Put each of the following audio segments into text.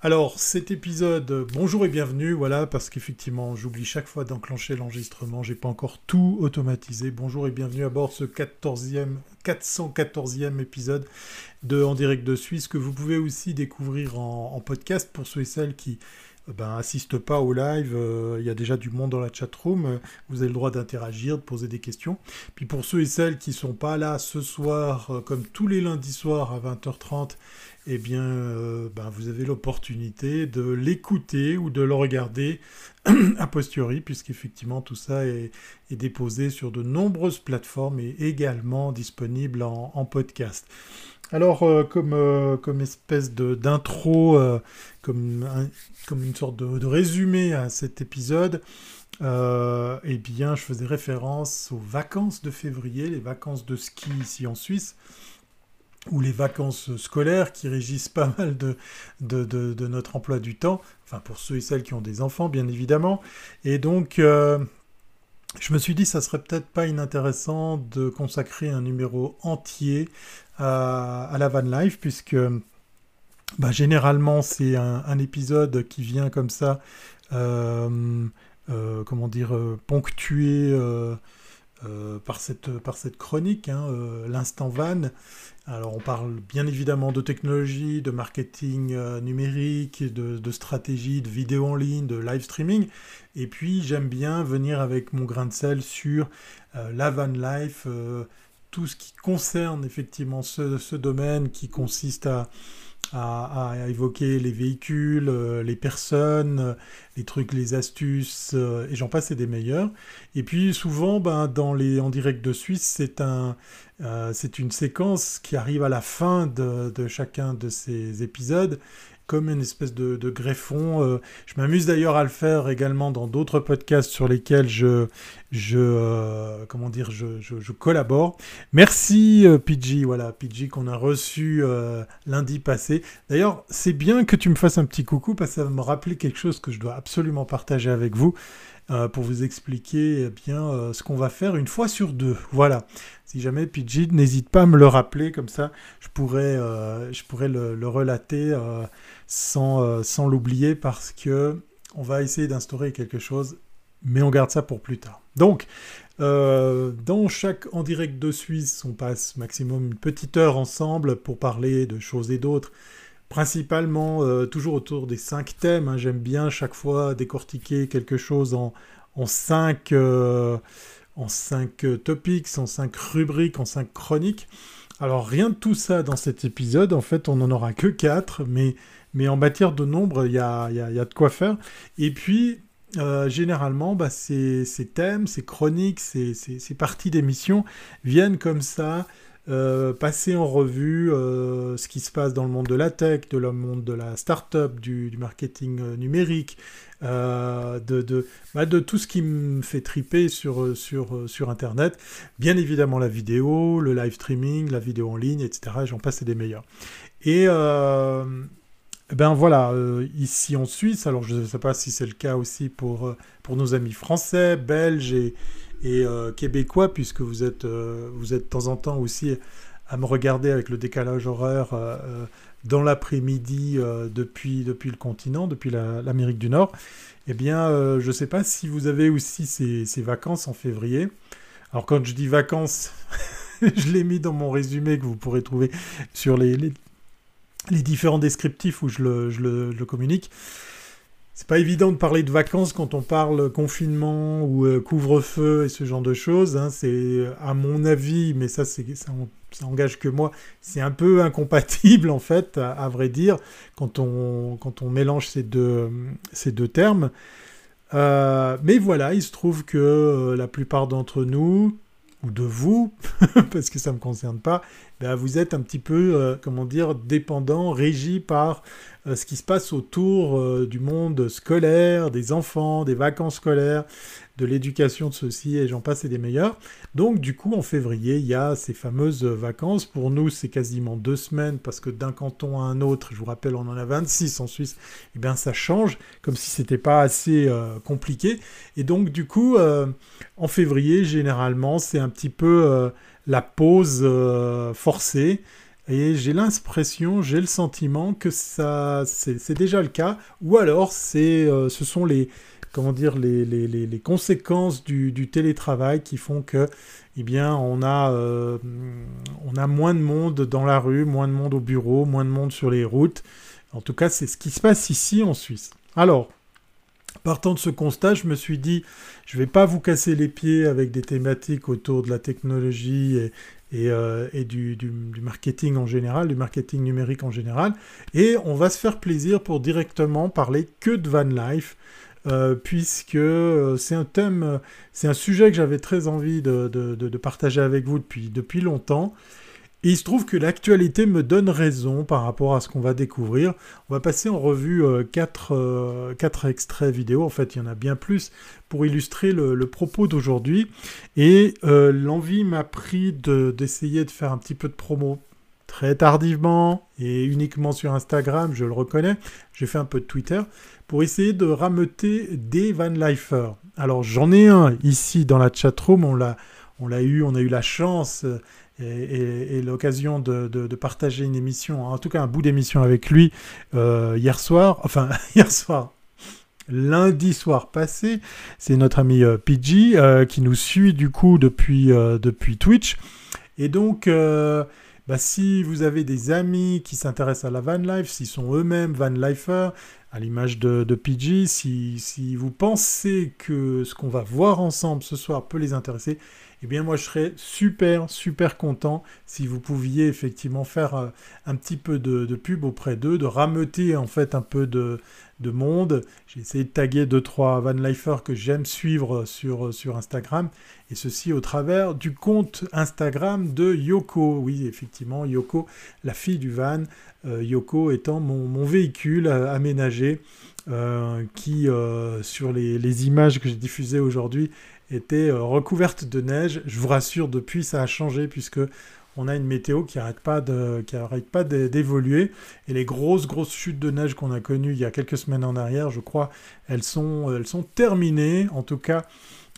Alors, cet épisode, euh, bonjour et bienvenue, voilà, parce qu'effectivement, j'oublie chaque fois d'enclencher l'enregistrement, j'ai pas encore tout automatisé. Bonjour et bienvenue à bord ce 14e, 414e épisode de En direct de Suisse, que vous pouvez aussi découvrir en, podcast pour ceux et celles qui euh, ben, assistent pas au live, euh, il y a déjà du monde dans la chat room, vous avez le droit d'interagir, de poser des questions. Puis pour ceux et celles qui sont pas là ce soir, comme tous les lundis soirs à 20h30, eh bien, euh, ben, vous avez l'opportunité de l'écouter ou de le regarder a posteriori, puisqu'effectivement tout ça est, déposé sur de nombreuses plateformes et également disponible en, podcast. Alors, euh, comme, euh, comme espèce d'intro, comme, comme une sorte de, de, résumé à cet épisode, eh bien, je faisais référence aux vacances de février, les vacances de ski ici en Suisse ou les vacances scolaires qui régissent pas mal de, de, notre emploi du temps, enfin pour ceux et celles qui ont des enfants bien évidemment. Et donc euh, je me suis dit ça serait peut-être pas inintéressant de consacrer un numéro entier à, la van life puisque bah, généralement c'est un, épisode qui vient comme ça, euh, euh, comment dire, ponctué. par, cette, par cette chronique, hein, l'instant van, alors on parle bien évidemment de technologie, de marketing euh, numérique, de, stratégie, de vidéo en ligne, de live streaming. Et puis j'aime bien venir avec mon grain de sel sur euh, la van life, euh, tout ce qui concerne effectivement ce domaine qui consiste à, à, évoquer les véhicules, euh, les personnes, euh, les trucs, les astuces, euh, et j'en passe, et des meilleurs. Et puis souvent, ben, dans les en direct de Suisse, c'est un, c'est une séquence qui arrive à la fin de, de chacun de ces épisodes comme une espèce de, greffon. Euh, je m'amuse d'ailleurs à le faire également dans d'autres podcasts sur lesquels je, je euh, comment dire, je, collabore. Merci euh, PG, voilà, PG qu'on a reçu lundi passé. D'ailleurs, c'est bien que tu me fasses un petit coucou parce que ça va me rappeler quelque chose que je dois absolument partager avec vous. Pour vous expliquer eh bien ce qu'on va faire une fois sur deux. Voilà. Si jamais PG, n'hésite pas à me le rappeler, comme ça je pourrais, je pourrais le, relater sans, euh, sans l'oublier parce que on va essayer d'instaurer quelque chose, mais on garde ça pour plus tard. Donc, euh, dans chaque en direct de Suisse, on passe maximum une petite heure ensemble pour parler de choses et d'autres, principalement euh, toujours autour des cinq thèmes. Hein. J'aime bien chaque fois décortiquer quelque chose en, en cinq, en cinq topics, en cinq rubriques, en cinq chroniques. Alors rien de tout ça dans cet épisode, en fait on n'en aura que quatre, mais mais en matière de nombre, il y a, de quoi faire. Et puis, euh, généralement, bah, ces, thèmes, ces chroniques, ces, parties d'émission viennent comme ça, euh, passer en revue euh, ce qui se passe dans le monde de la tech, de le monde de la start-up, du, marketing numérique, de, bah, de, tout ce qui me fait triper sur, Internet. Bien évidemment la vidéo, le live streaming, la vidéo en ligne, etc. J'en passe, des meilleurs. Et, ben voilà, euh, ici en Suisse, alors je ne sais pas si c'est le cas aussi pour, euh, pour nos amis français, belges et, et euh, québécois, puisque vous êtes, vous êtes de temps en temps aussi à me regarder avec le décalage horaire dans l'après-midi depuis, depuis le continent, depuis l'Amérique du Nord. Eh bien, je ne sais pas si vous avez aussi ces, ces, vacances en février. Alors quand je dis vacances, je l'ai mis dans mon résumé que vous pourrez trouver sur les, les, les différents descriptifs où je le, je le, je le communique. C'est pas évident de parler de vacances quand on parle confinement ou euh, couvre-feu et ce genre de choses. Hein. C'est, à mon avis, mais ça, c'est, ça, engage que moi, c'est un peu incompatible en fait, à, vrai dire, quand on, quand on mélange ces deux, ces deux termes. Euh, mais voilà, il se trouve que euh, la plupart d'entre nous, ou de vous, parce que ça ne me concerne pas, ben vous êtes un petit peu, comment dire, dépendant, régi par ce qui se passe autour euh, du monde scolaire, des enfants, des vacances scolaires, de l'éducation de ceux-ci, et j'en passe et des meilleurs. Donc du coup, en février, il y a ces fameuses vacances. Pour nous, c'est quasiment deux semaines, parce que d'un canton à un autre, je vous rappelle, on en a 26 en Suisse, et eh bien ça change, comme si c'était pas assez compliqué. Et donc du coup, en février, généralement, c'est un petit peu la pause euh, forcée. Et j'ai l'impression, j'ai le sentiment que ça, c'est déjà le cas. Ou alors, c'est, euh, ce sont les, comment dire, les, les, les, conséquences du, télétravail qui font que, eh bien, on a, euh, on a moins de monde dans la rue, moins de monde au bureau, moins de monde sur les routes. En tout cas, c'est ce qui se passe ici en Suisse. Alors, Partant de ce constat, je me suis dit, je ne vais pas vous casser les pieds avec des thématiques autour de la technologie et, euh, du, marketing en général, du marketing numérique en général, et on va se faire plaisir pour directement parler que de van life, euh, puisque euh, c'est un thème, c'est un sujet que j'avais très envie de, partager avec vous depuis, depuis longtemps. Et il se trouve que l'actualité me donne raison par rapport à ce qu'on va découvrir. On va passer en revue euh, euh, quatre, extraits vidéo, en fait il y en a bien plus, pour illustrer le, propos d'aujourd'hui. Et euh, l'envie m'a pris d'essayer de, faire un petit peu de promo très tardivement et uniquement sur Instagram, je le reconnais. J'ai fait un peu de Twitter pour essayer de rameuter des Van Lifers. Alors j'en ai un ici dans la chatroom, on on l'a eu, on a eu la chance et, l'occasion de, partager une émission, en tout cas un bout d'émission avec lui euh, hier soir, enfin hier soir, lundi soir passé. C'est notre ami euh, PG euh, qui nous suit du coup depuis, depuis Twitch. Et donc, bah, si vous avez des amis qui s'intéressent à la van life, s'ils sont eux-mêmes van lifers, à l'image de, de PG, si vous pensez que ce qu'on va voir ensemble ce soir peut les intéresser, eh bien moi je serais super super content si vous pouviez effectivement faire euh, un petit peu de, pub auprès d'eux, de rameuter en fait un peu de, monde. J'ai essayé de taguer 2-3 Van Lifers que j'aime suivre sur, sur Instagram, et ceci au travers du compte Instagram de Yoko. Oui, effectivement, Yoko, la fille du van, euh, Yoko étant mon, véhicule euh, aménagé, qui, sur les, les, images que j'ai diffusées aujourd'hui, était euh, recouverte de neige. Je vous rassure, depuis ça a changé puisque on a une météo qui n'arrête pas arrête pas d'évoluer. Et les grosses grosses chutes de neige qu'on a connues il y a quelques semaines en arrière, je crois, elles sont, elles sont terminées. En tout cas,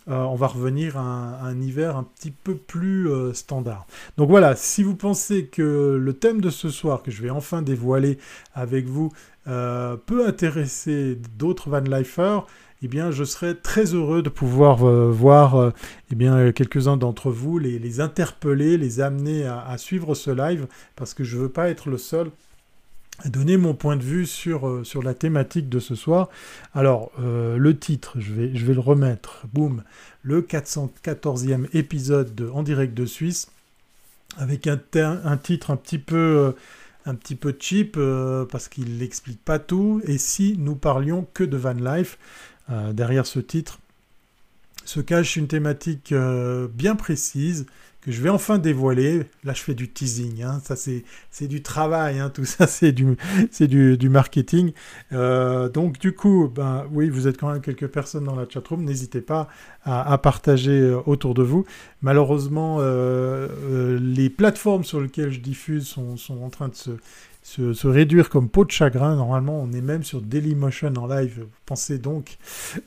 euh, on va revenir à un, hiver un petit peu plus euh, standard. Donc voilà, si vous pensez que le thème de ce soir, que je vais enfin dévoiler avec vous, peut intéresser d'autres van lifers, eh bien, je serais très heureux de pouvoir euh, voir euh, eh bien, quelques-uns d'entre vous, les, interpeller, les amener à, suivre ce live, parce que je ne veux pas être le seul à donner mon point de vue sur, euh, la thématique de ce soir. Alors, le titre, je vais, le remettre, boum, le 414e épisode de En direct de Suisse, avec un, titre un petit peu un petit peu cheap parce qu'il n'explique pas tout. Et si nous parlions que de van life, euh, derrière ce titre se cache une thématique euh, bien précise que je vais enfin dévoiler. Là, je fais du teasing, hein. ça c'est du travail, hein. tout ça c'est du, marketing. Euh, donc du coup, ben, oui, vous êtes quand même quelques personnes dans la chatroom, n'hésitez pas à, partager autour de vous. Malheureusement, les plateformes sur lesquelles je diffuse sont en train de se se, réduire comme peau de chagrin. Normalement, on est même sur Dailymotion en live. Pensez donc.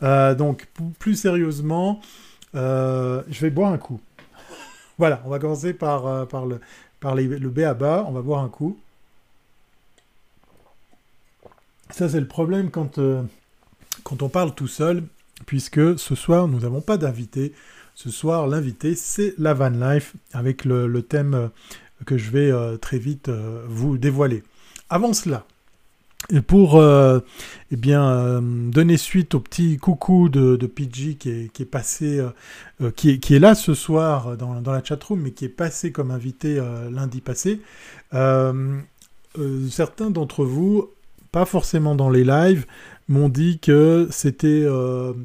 Euh, donc, plus sérieusement, euh, je vais boire un coup. voilà, on va commencer par, euh, par, le, par le B à bas. On va boire un coup. Ça, c'est le problème quand, quand on parle tout seul, puisque ce soir, nous n'avons pas d'invité. Ce soir, l'invité, c'est la van life, avec le thème que je vais euh, très vite euh, vous dévoiler. Avant cela, et pour euh, eh bien, donner suite au petit coucou de, de PG qui est, passé, qui, est, qui, est, là ce soir dans, dans la chatroom, mais qui est passé comme invité lundi passé, certains d'entre vous, pas forcément dans les lives, m'ont dit que c'était,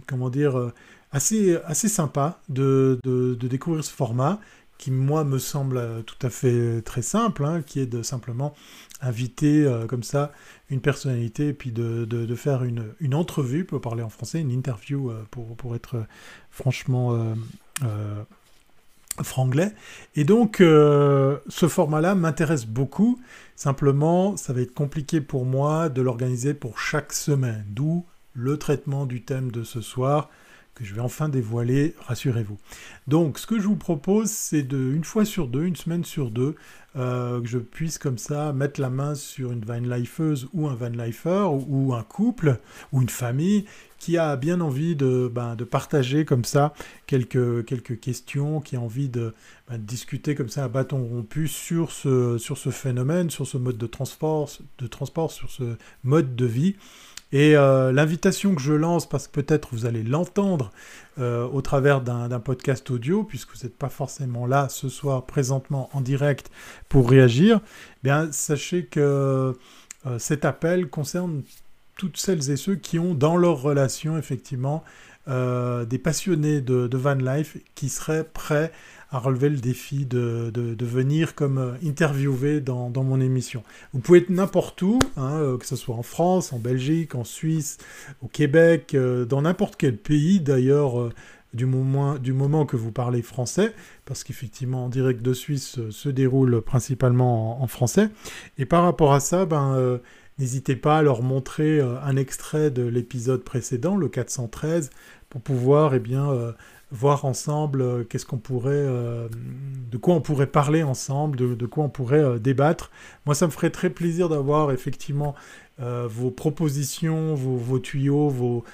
comment dire, assez, assez sympa de, de, découvrir ce format qui moi me semble euh, tout à fait euh, très simple, hein, qui est de simplement inviter euh, comme ça une personnalité et puis de, de, faire une, une, entrevue, pour parler en français, une interview pour, pour, être franchement franglais. Et donc ce format-là m'intéresse beaucoup, simplement ça va être compliqué pour moi de l'organiser pour chaque semaine, d'où le traitement du thème de ce soir je vais enfin dévoiler, rassurez-vous. Donc, ce que je vous propose, c'est de, une fois sur deux, une semaine sur deux, euh, que je puisse comme ça mettre la main sur une van lifeuse ou un van lifer ou, un couple ou une famille qui a bien envie de, ben, de partager comme ça quelques, questions, qui a envie de, ben, discuter comme ça à bâton rompu sur ce, sur ce phénomène, sur ce mode de transport, de transport, sur ce mode de vie. Et euh, l'invitation que je lance, parce que peut-être vous allez l'entendre euh, au travers d'un podcast audio, puisque vous n'êtes pas forcément là ce soir présentement en direct pour réagir, eh bien sachez que euh, cet appel concerne toutes celles et ceux qui ont dans leur relation effectivement des passionnés de, de, van life qui seraient prêts à relever le défi de, de, venir comme euh, interviewé dans, dans, mon émission. Vous pouvez être n'importe où, hein, euh, que ce soit en France, en Belgique, en Suisse, au Québec, euh, dans n'importe quel pays d'ailleurs. du moment, du moment que vous parlez français, parce qu'effectivement en direct de Suisse se déroule principalement en, français. Et par rapport à ça, ben, n'hésitez pas à leur montrer un extrait de l'épisode précédent, le 413, pour pouvoir eh bien, voir ensemble euh, qu'est-ce qu'on pourrait, euh, de quoi on pourrait parler ensemble, de, quoi on pourrait euh, débattre. Moi, ça me ferait très plaisir d'avoir effectivement vos propositions, vos, tuyaux, vos,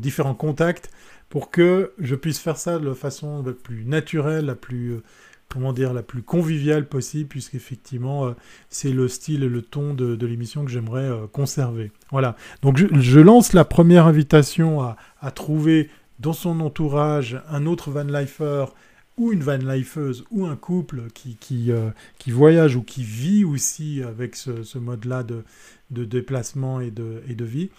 différents contacts pour que je puisse faire ça de façon la plus naturelle, la plus comment dire, la plus conviviale possible, puisqu'effectivement, c'est le style et le ton de, l'émission que j'aimerais conserver. Voilà. Donc, je, lance la première invitation à, à trouver dans son entourage un autre van lifer ou une van lifeuse ou un couple qui, qui, euh, qui, voyage ou qui vit aussi avec ce, mode-là de, de, déplacement et de, et de vie,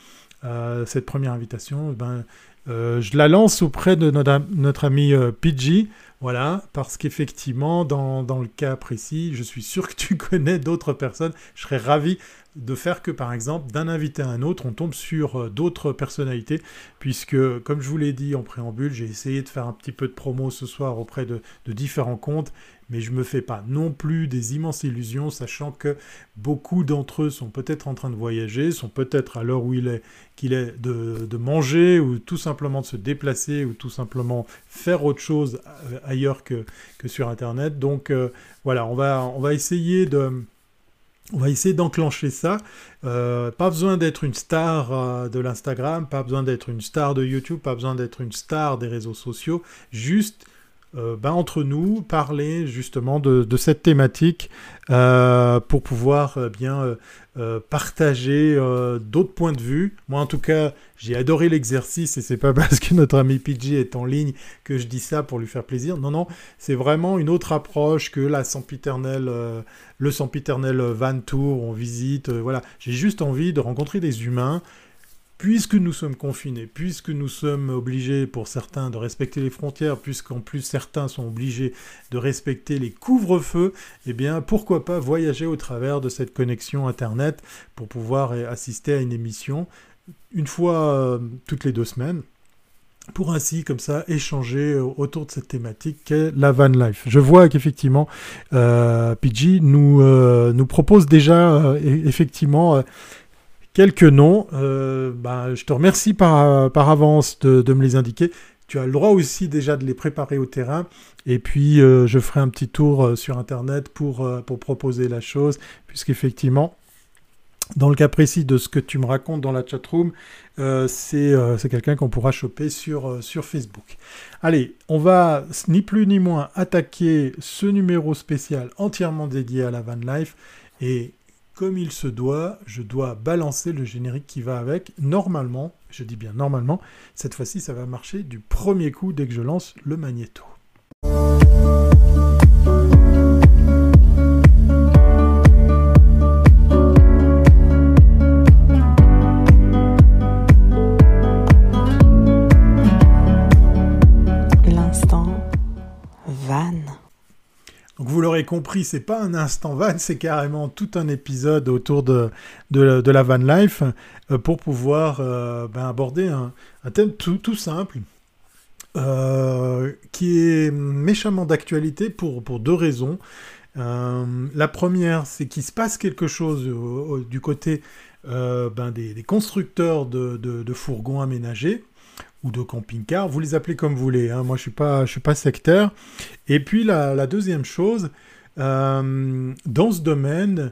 euh, cette première invitation, ben, euh, je la lance auprès de notre, notre ami Pidgey, voilà, parce qu'effectivement, dans, le cas précis, je suis sûr que tu connais d'autres personnes. Je serais ravi de faire que, par exemple, d'un invité à un autre, on tombe sur euh, d'autres personnalités, puisque, comme je vous l'ai dit en préambule, j'ai essayé de faire un petit peu de promo ce soir auprès de, différents comptes, mais je ne me fais pas non plus des immenses illusions, sachant que beaucoup d'entre eux sont peut-être en train de voyager, sont peut-être à l'heure où il est qu'il est de, manger, ou tout simplement de se déplacer, ou tout simplement faire autre chose euh, ailleurs que, sur Internet. Donc euh, voilà, on va, essayer d'enclencher ça. Euh, pas besoin d'être une star de l'Instagram, pas besoin d'être une star de YouTube, pas besoin d'être une star des réseaux sociaux. Juste euh, ben, entre nous, parler justement de, cette thématique euh, pour pouvoir euh, bien partager d'autres points de vue. Moi, en tout cas, j'ai adoré l'exercice et c'est pas parce que notre ami PG est en ligne que je dis ça pour lui faire plaisir. Non, non, c'est vraiment une autre approche que la le sempiternel van tour, on visite. voilà, j'ai juste envie de rencontrer des humains puisque nous sommes confinés, puisque nous sommes obligés pour certains de respecter les frontières, puisqu'en plus certains sont obligés de respecter les couvre-feux, eh bien pourquoi pas voyager au travers de cette connexion Internet pour pouvoir assister à une émission une fois euh, toutes les deux semaines pour ainsi, comme ça, échanger autour de cette thématique qu'est la van life. Je vois qu'effectivement, euh, PG nous, euh, nous propose déjà, euh, effectivement, quelques noms. Euh, bah, je te remercie par, par avance de, me les indiquer. Tu as le droit aussi déjà de les préparer au terrain. Et puis, euh, je ferai un petit tour euh, sur Internet pour, pour proposer la chose, puisqu'effectivement, dans le cas précis de ce que tu me racontes dans la chatroom, euh, c'est quelqu'un qu'on pourra choper sur, sur Facebook. Allez, on va ni plus ni moins attaquer ce numéro spécial entièrement dédié à la van life. Et comme il se doit, je dois balancer le générique qui va avec. Normalement, je dis bien normalement, cette fois-ci ça va marcher du premier coup dès que je lance le magnéto. Vous l'aurez compris, c'est pas un instant van, c'est carrément tout un épisode autour de, de, la van life euh, pour pouvoir euh, ben, aborder un, thème tout, simple. Euh, qui est méchamment d'actualité pour, pour deux raisons. la première, c'est qu'il se passe quelque chose du côté ben, des, constructeurs de, de, fourgons aménagés. Ou de camping-car. Vous les appelez comme vous voulez. Hein. Moi, je suis pas, suis pas sectaire. Et puis la, deuxième chose, euh, dans ce domaine,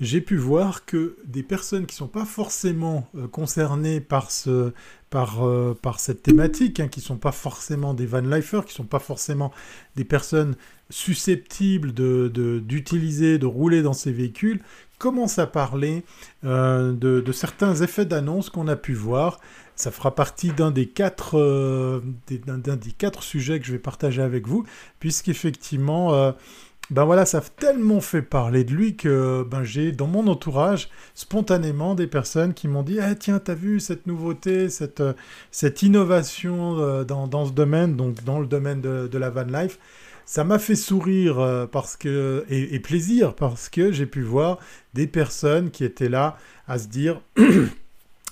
j'ai pu voir que des personnes qui ne sont pas forcément euh, concernées par, ce, par, euh, par cette thématique, hein, qui ne sont pas forcément des van lifers, qui ne sont pas forcément des personnes susceptibles d'utiliser, de, de, rouler dans ces véhicules, commencent à parler de, de, certains effets d'annonce qu'on a pu voir ça fera partie d'un des quatre euh, d'un des quatre sujets que je vais partager avec vous, puisqu'effectivement, euh, ben voilà, ça a tellement fait parler de lui que ben j'ai dans mon entourage spontanément des personnes qui m'ont dit ah tiens t'as vu cette nouveauté, cette euh, cette innovation dans, dans, ce domaine, donc dans le domaine de, de la van life. Ça m'a fait sourire parce que et plaisir parce que j'ai pu voir des personnes qui étaient là à se dire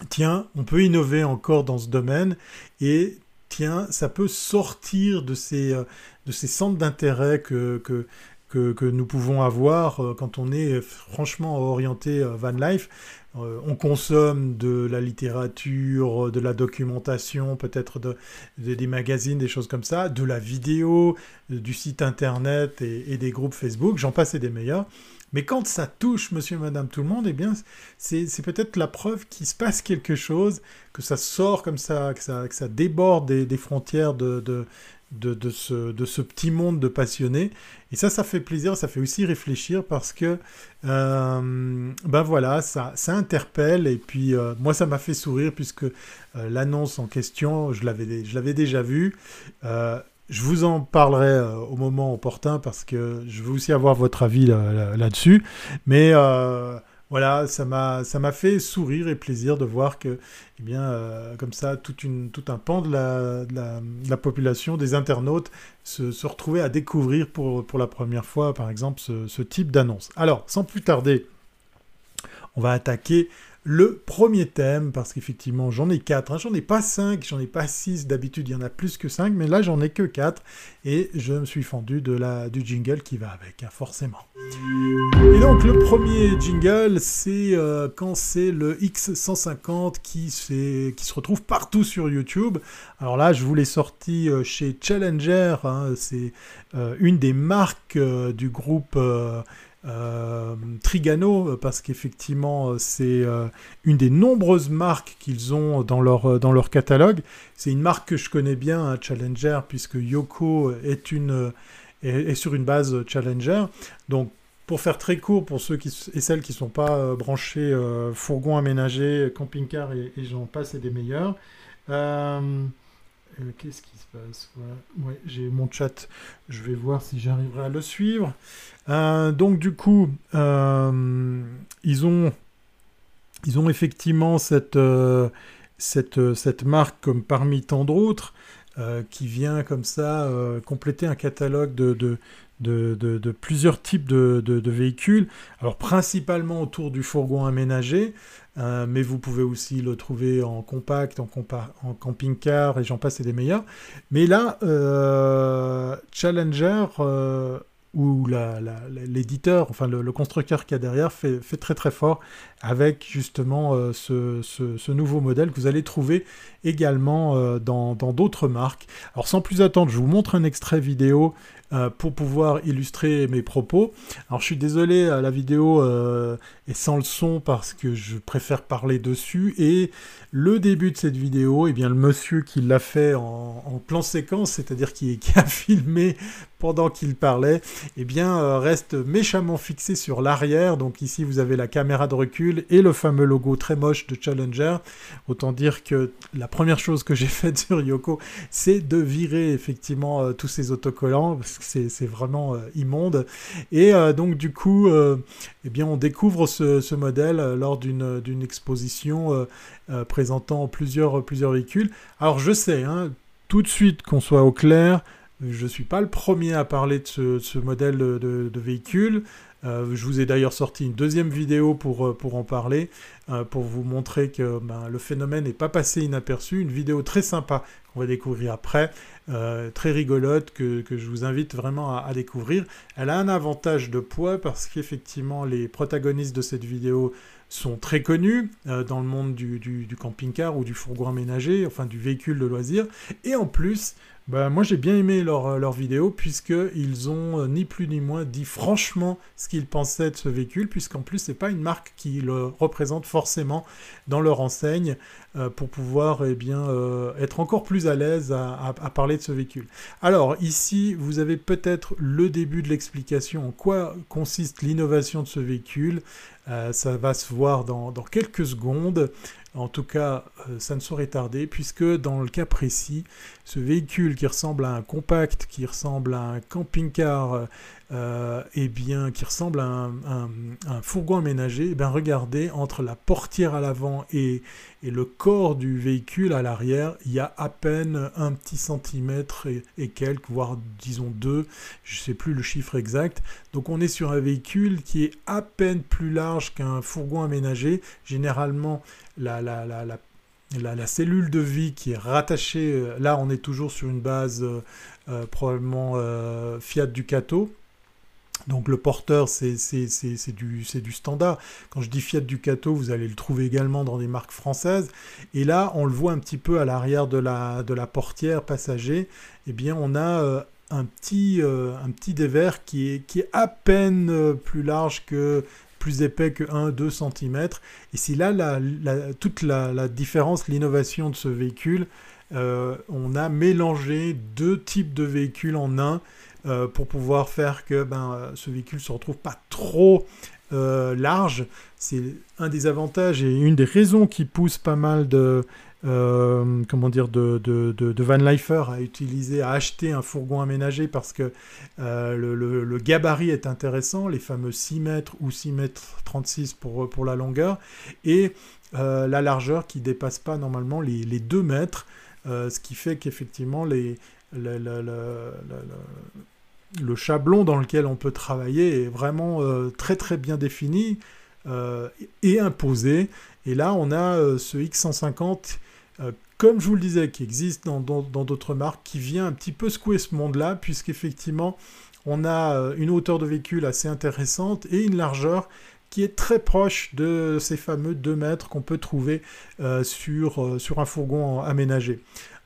tiens, on peut innover encore dans ce domaine et tiens, ça peut sortir de ces, euh, de ces centres d'intérêt que, que, que, nous pouvons avoir euh, quand on est franchement orienté euh, van life. on consomme de la littérature, de la documentation, peut-être de, des magazines, des choses comme ça, de la vidéo, du site internet et, et des groupes Facebook, j'en passe et des meilleurs. Mais quand ça touche monsieur et madame tout le monde, eh bien, c'est peut-être la preuve qu'il se passe quelque chose, que ça sort comme ça, que ça, que ça déborde des, frontières de, de, de, ce, de ce petit monde de passionnés. Et ça, ça fait plaisir, ça fait aussi réfléchir parce que, euh, ben voilà, ça, ça interpelle. Et puis, euh, moi, ça m'a fait sourire puisque euh, l'annonce en question, je l'avais déjà vue. Je vous en parlerai euh, au moment opportun parce que je veux aussi avoir votre avis là-dessus. Mais euh, voilà, ça m'a fait sourire et plaisir de voir que, eh bien, euh, comme ça, tout un pan de la, la, population, des internautes, se, se retrouver à découvrir pour, pour la première fois, par exemple, ce, ce type d'annonce. Alors, sans plus tarder, on va attaquer le premier thème, parce qu'effectivement j'en ai quatre, hein. j'en ai pas cinq, j'en ai pas six, d'habitude il y en a plus que cinq, mais là j'en ai que quatre, et je me suis fendu de la, du jingle qui va avec, hein, forcément. Et donc le premier jingle, c'est euh, quand c'est le X150 qui, se retrouve partout sur YouTube. Alors là, je vous l'ai sorti euh, chez Challenger, hein. c'est euh, une des marques du groupe euh, Trigano, parce qu'effectivement, c'est euh, une des nombreuses marques qu'ils ont dans leur, dans leur catalogue. C'est une marque que je connais bien, hein, Challenger, puisque Yoko est, une, est, sur une base Challenger. Donc, pour faire très court, pour ceux et celles qui ne sont pas euh, branchés fourgon aménagé, camping-car et, j'en passe et des meilleurs. Qu'est-ce qui se passe ouais j'ai mon chat. Je vais voir si j'arriverai à le suivre. Euh, donc du coup, euh, ils, ont, ils ont effectivement cette, euh, cette, cette marque comme parmi tant d'autres qui vient comme ça compléter un catalogue de, de, de, plusieurs types de, véhicules. Alors principalement autour du fourgon aménagé, mais vous pouvez aussi le trouver en compact, en, en camping-car et j'en passe et des meilleurs. Mais là, Challenger où l'éditeur, enfin le, constructeur qui a derrière fait, très très fort avec justement euh, ce, nouveau modèle que vous allez trouver également euh, dans d'autres marques. Alors sans plus attendre, je vous montre un extrait vidéo euh, pour pouvoir illustrer mes propos. Alors je suis désolé, la vidéo est sans le son parce que je préfère parler dessus et le début de cette vidéo, eh bien le monsieur qui l'a fait en, plan séquence, c'est-à-dire qui, qui, a filmé pendant qu'il parlait, eh bien, euh, reste méchamment fixé sur l'arrière. Donc ici, vous avez la caméra de recul et le fameux logo très moche de Challenger. Autant dire que la première chose que j'ai faite sur Yoko, c'est de virer effectivement euh, tous ces autocollants, parce que c'est vraiment euh, immonde. Et donc du coup, eh bien, on découvre ce, modèle lors d'une exposition présentant plusieurs, plusieurs véhicules. Alors je sais, hein, tout de suite qu'on soit au clair, je ne suis pas le premier à parler de ce, modèle de, véhicule. Euh, je vous ai d'ailleurs sorti une deuxième vidéo pour, euh, pour en parler, euh, pour vous montrer que ben, le phénomène n'est pas passé inaperçu. Une vidéo très sympa qu'on va découvrir après, très rigolote, que, je vous invite vraiment à, découvrir. Elle a un avantage de poids parce qu'effectivement les protagonistes de cette vidéo sont très connus dans le monde du, du camping-car ou du fourgon aménagé, enfin du véhicule de loisir. Et en plus, bah, moi j'ai bien aimé leur, euh, leur vidéo puisqu'ils ont euh, ni plus ni moins dit franchement ce qu'ils pensaient de ce véhicule puisqu'en plus c'est pas une marque qui le représente forcément dans leur enseigne euh, pour pouvoir eh bien, être encore plus à l'aise à, parler de ce véhicule. Alors ici vous avez peut-être le début de l'explication en quoi consiste l'innovation de ce véhicule. Ça va se voir dans, quelques secondes. En tout cas, euh, ça ne saurait tarder, puisque dans le cas précis, ce véhicule qui ressemble à un compact, qui ressemble à un camping-car, euh, eh bien, qui ressemble à un, fourgon aménagé, eh regardez, entre la portière à l'avant et, le corps du véhicule à l'arrière, il y a à peine un petit centimètre et, quelques, voire disons deux, je ne sais plus le chiffre exact. Donc on est sur un véhicule qui est à peine plus large qu'un fourgon aménagé. Généralement, la, la, cellule de vie qui est rattachée, euh, là on est toujours sur une base euh, euh, probablement Fiat Ducato, donc le porteur, c'est du, standard. Quand je dis Fiat Ducato, vous allez le trouver également dans des marques françaises. Et là, on le voit un petit peu à l'arrière de la, portière passager. Eh bien, on a euh, un, petit, euh, un petit dévers qui est, à peine euh, plus large que plus épais que 1-2 cm. Et c'est là toute la, différence, l'innovation de ce véhicule. on a mélangé deux types de véhicules en un. Euh, pour pouvoir faire que ben, euh, ce véhicule se retrouve pas trop euh, large. C'est un des avantages et une des raisons qui pousse pas mal de, comment dire, de, de, de, Van Leifer à utiliser, à acheter un fourgon aménagé parce que le, gabarit est intéressant, les fameux 6 mètres ou 6 mètres 36 pour, pour la longueur, et la largeur qui dépasse pas normalement les, les 2 mètres, ce qui fait qu'effectivement les, le, chablon dans lequel on peut travailler est vraiment euh, très très bien défini euh, et imposé. Et là, on a euh, ce X150, comme je vous le disais, qui existe dans d'autres marques, qui vient un petit peu secouer ce monde-là, puisqu'effectivement, on a une hauteur de véhicule assez intéressante et une largeur qui est très proche de ces fameux 2 mètres qu'on peut trouver sur, sur un fourgon aménagé.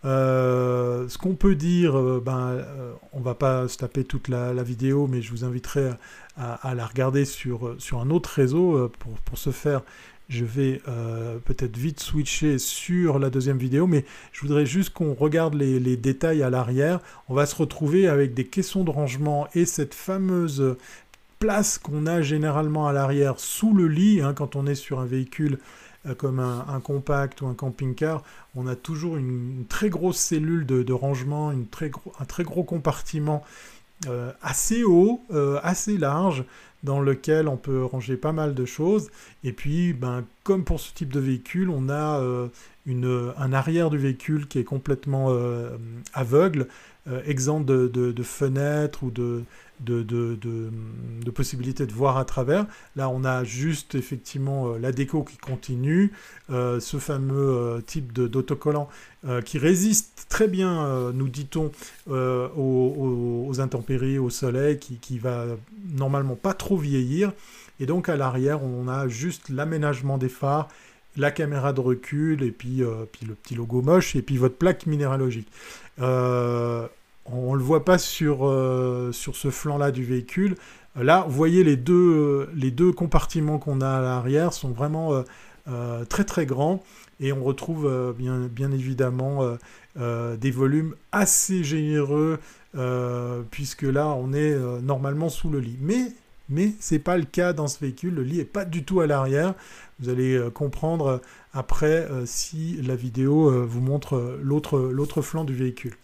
Euh, ce qu'on peut dire, euh, ben, euh, on va pas se taper toute la, vidéo, mais je vous inviterai à, la regarder sur, un autre réseau. Pour, ce faire, je vais peut-être vite switcher sur la deuxième vidéo, mais je voudrais juste qu'on regarde les, détails à l'arrière. On va se retrouver avec des caissons de rangement et cette fameuse place qu'on a généralement à l'arrière sous le lit, hein, quand on est sur un véhicule comme un, compact ou un camping-car, on a toujours une, très grosse cellule de, rangement, une très un très gros compartiment euh, assez haut, euh, assez large, dans lequel on peut ranger pas mal de choses. Et puis, ben, comme pour ce type de véhicule, on a une, un arrière du véhicule qui est complètement aveugle, exempt de, fenêtres ou de, de, de, de, possibilités de voir à travers. Là, on a juste effectivement euh, la déco qui continue, euh, ce fameux euh, type d'autocollant qui résiste très bien, nous dit-on, aux, intempéries, au soleil, qui, qui va normalement pas trop vieillir. Et donc à l'arrière, on a juste l'aménagement des phares la caméra de recul et puis, puis le petit logo moche et puis votre plaque minéralogique. On ne le voit pas sur, euh, sur ce flanc-là du véhicule. Là, vous voyez les deux, deux compartiments qu'on a à l'arrière sont vraiment euh, euh, très très grands et on retrouve bien, bien évidemment des volumes assez généreux puisque là on est normalement sous le lit. Mais mais ce n'est pas le cas dans ce véhicule, le lit n'est pas du tout à l'arrière. Vous allez comprendre après si la vidéo vous montre l'autre flanc du véhicule.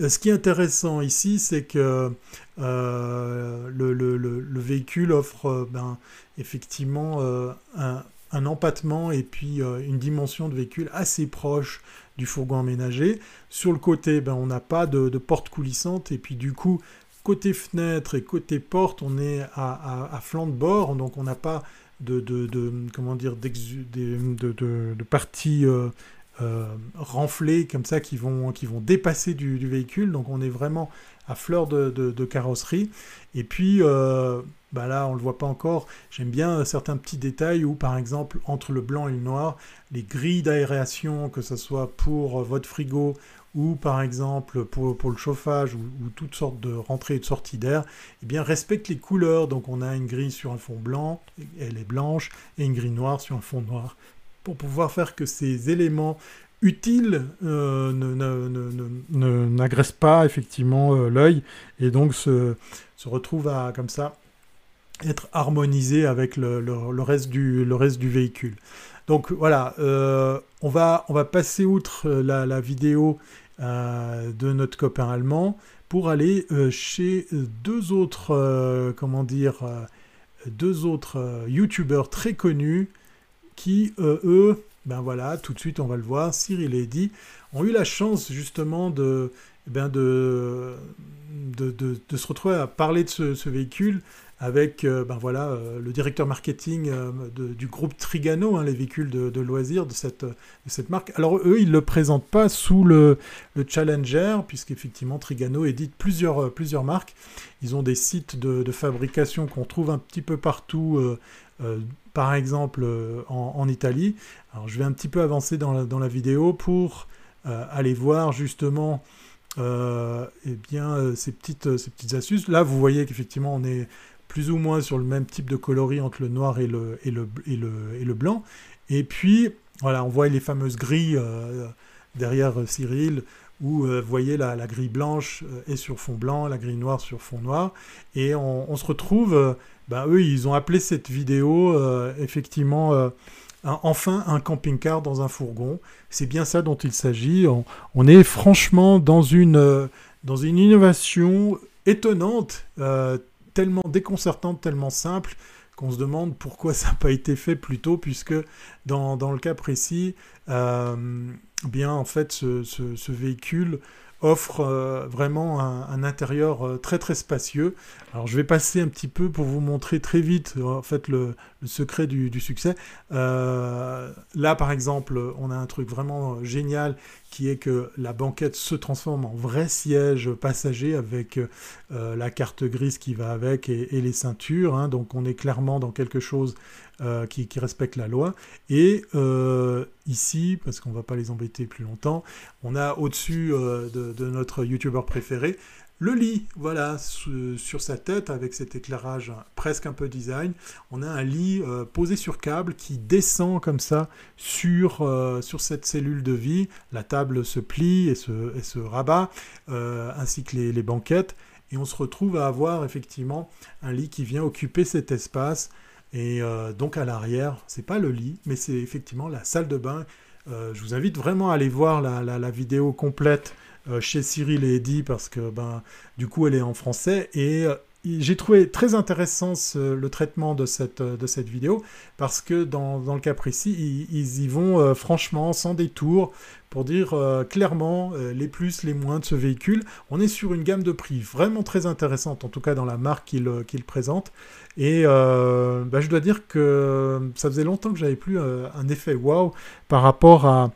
Euh, ce qui est intéressant ici, c'est que euh, le, véhicule offre euh, ben, effectivement un, empattement et puis une dimension de véhicule assez proche du fourgon aménagé. Sur le côté, ben, on n'a pas de, porte coulissante et puis du coup, côté fenêtre et côté porte, on est à, flanc de bord, donc on n'a pas de, comment dire de, partie renflés comme ça qui vont, qui vont dépasser du, véhicule. Donc on est vraiment à fleur de, carrosserie. Et puis, euh, bah là on le voit pas encore. J'aime bien certains petits détails où par exemple entre le blanc et le noir, les grilles d'aération, que ce soit pour votre frigo ou par exemple pour, le chauffage ou, toutes sortes de rentrées et de sorties d'air, eh bien respectent les couleurs. Donc on a une grille sur un fond blanc, elle est blanche, et une grille noire sur un fond noir, pour pouvoir faire que ces éléments utiles euh, n'agressent pas effectivement euh, l'œil et donc se, se retrouvent à comme ça être harmonisés avec le, reste, du, le reste du véhicule. Donc voilà, euh, on, va, passer outre la, vidéo de notre copain allemand pour aller chez deux autres, comment dire, deux autres youtubeurs très connus qui, eux, ben voilà, tout de suite on va le voir, Cyril et Eddie, ont eu la chance justement de, eh ben de, se retrouver à parler de ce véhicule avec euh, ben voilà, euh, le directeur marketing euh, du groupe Trigano, hein, les véhicules de, loisirs de cette, de cette, marque. Alors eux, ils ne le présentent pas sous le, le Challenger, puisqu'effectivement Trigano édite plusieurs, plusieurs marques. Ils ont des sites de, fabrication qu'on trouve un petit peu partout, par exemple en, en, Italie. Alors je vais un petit peu avancer dans la, vidéo pour aller voir justement... Euh, eh bien, ces, petites, ces petites astuces. Là, vous voyez qu'effectivement, on est plus ou moins sur le même type de coloris entre le noir et le, et le, et le, et le blanc. Et puis, voilà, on voit les fameuses grilles euh, derrière Cyril, où euh, vous voyez la, la, grille blanche est sur fond blanc, la grille noire sur fond noir. Et on, se retrouve, bah, eux, ils ont appelé cette vidéo, effectivement, enfin un camping-car dans un fourgon. C'est bien ça dont il s'agit. On, est franchement dans une, dans une innovation étonnante, tellement déconcertante, tellement simple, qu'on se demande pourquoi ça n'a pas été fait plus tôt, puisque dans, le cas précis, euh, bien en fait ce véhicule offre euh, vraiment un, intérieur euh, très très spacieux. Alors je vais passer un petit peu pour vous montrer très vite euh, en fait le, secret du, succès. là par exemple, on a un truc vraiment génial qui est que la banquette se transforme en vrai siège passager avec la carte grise qui va avec et, les ceintures. Hein. donc on est clairement dans quelque chose euh, qui, respectent la loi. Et euh, ici, parce qu'on ne va pas les embêter plus longtemps, on a au-dessus euh, de, notre youtubeur préféré le lit, voilà, sur sa tête avec cet éclairage presque un peu design. On a un lit posé sur câble qui descend comme ça sur, sur cette cellule de vie. La table se plie et se, et se rabat, ainsi que les, les banquettes. Et on se retrouve à avoir effectivement un lit qui vient occuper cet espace et euh, donc à l'arrière, c'est pas le lit, mais c'est effectivement la salle de bain. Euh, je vous invite vraiment à aller voir la, vidéo complète euh, chez Cyril et Eddie parce que ben, du coup elle est en français et j'ai trouvé très intéressant le traitement de cette, de cette vidéo parce que dans, dans le cas précis, ils, y vont franchement sans détour pour dire clairement les plus, les moins de ce véhicule. On est sur une gamme de prix vraiment très intéressante, en tout cas dans la marque qu'il présentent. Et euh, bah, je dois dire que ça faisait longtemps que j'avais plus euh, un effet wow par rapport à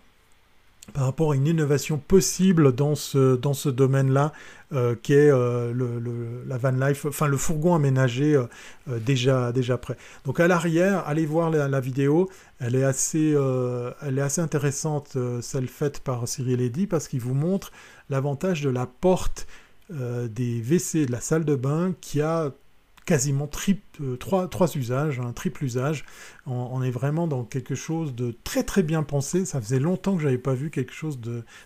par rapport à une innovation possible dans ce, dans ce domaine-là, euh, qui est le, la van life, enfin le fourgon aménagé déjà, déjà prêt. Donc à l'arrière, allez voir la, vidéo, elle est assez, elle est assez intéressante, celle faite par Cyril Eddy, parce qu'il vous montre l'avantage de la porte des WC de la salle de bain qui a quasiment euh, trois, usages, un triple usage. On, est vraiment dans quelque chose de très très bien pensé. Ça faisait longtemps que j'avais pas vu quelque chose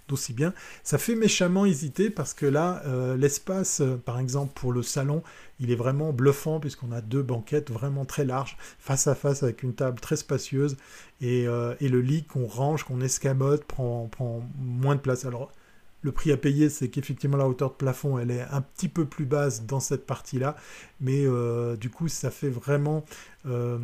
d'aussi bien. Ça fait méchamment hésiter parce que là, euh, l'espace, euh, par exemple pour le salon, il est vraiment bluffant puisqu'on a deux banquettes vraiment très larges, face à face avec une table très spacieuse et, et le lit qu'on range, qu'on escamote prend, prend moins de place. Alors le prix à payer, c'est qu'effectivement la hauteur de plafond, elle est un petit peu plus basse dans cette partie-là, mais euh, du coup, ça fait vraiment, euh,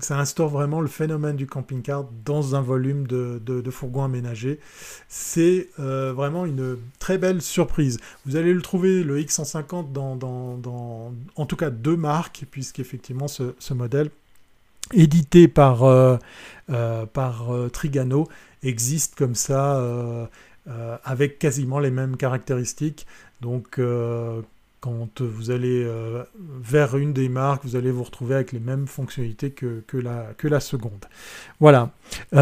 ça instaure vraiment le phénomène du camping-car dans un volume de, de, aménagés. C'est euh, vraiment une très belle surprise. Vous allez le trouver, le X150, dans, dans, en tout cas deux marques, puisqu'effectivement ce, ce modèle édité par, par Trigano existe comme ça euh, avec quasiment les mêmes caractéristiques. Donc, euh, quand vous allez euh, vers une des marques, vous allez vous retrouver avec les mêmes fonctionnalités que, que, la, que la seconde. Voilà.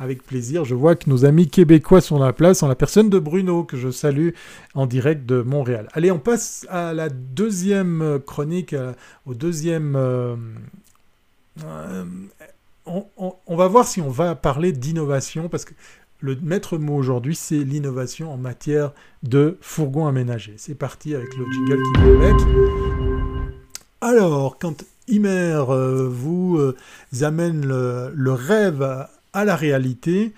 Avec plaisir, je vois que nos amis québécois sont à la place, en la personne de Bruno, que je salue en direct de Montréal. Allez, on passe à la deuxième chronique, au deuxième... on, on, va voir si on va parler d'innovation, parce que le maître mot aujourd'hui, c'est l'innovation en matière de fourgon aménagé. C'est parti avec le jingle qui va avec. Alors, quand Imer euh, vous euh, amène le, rêve à, la réalité,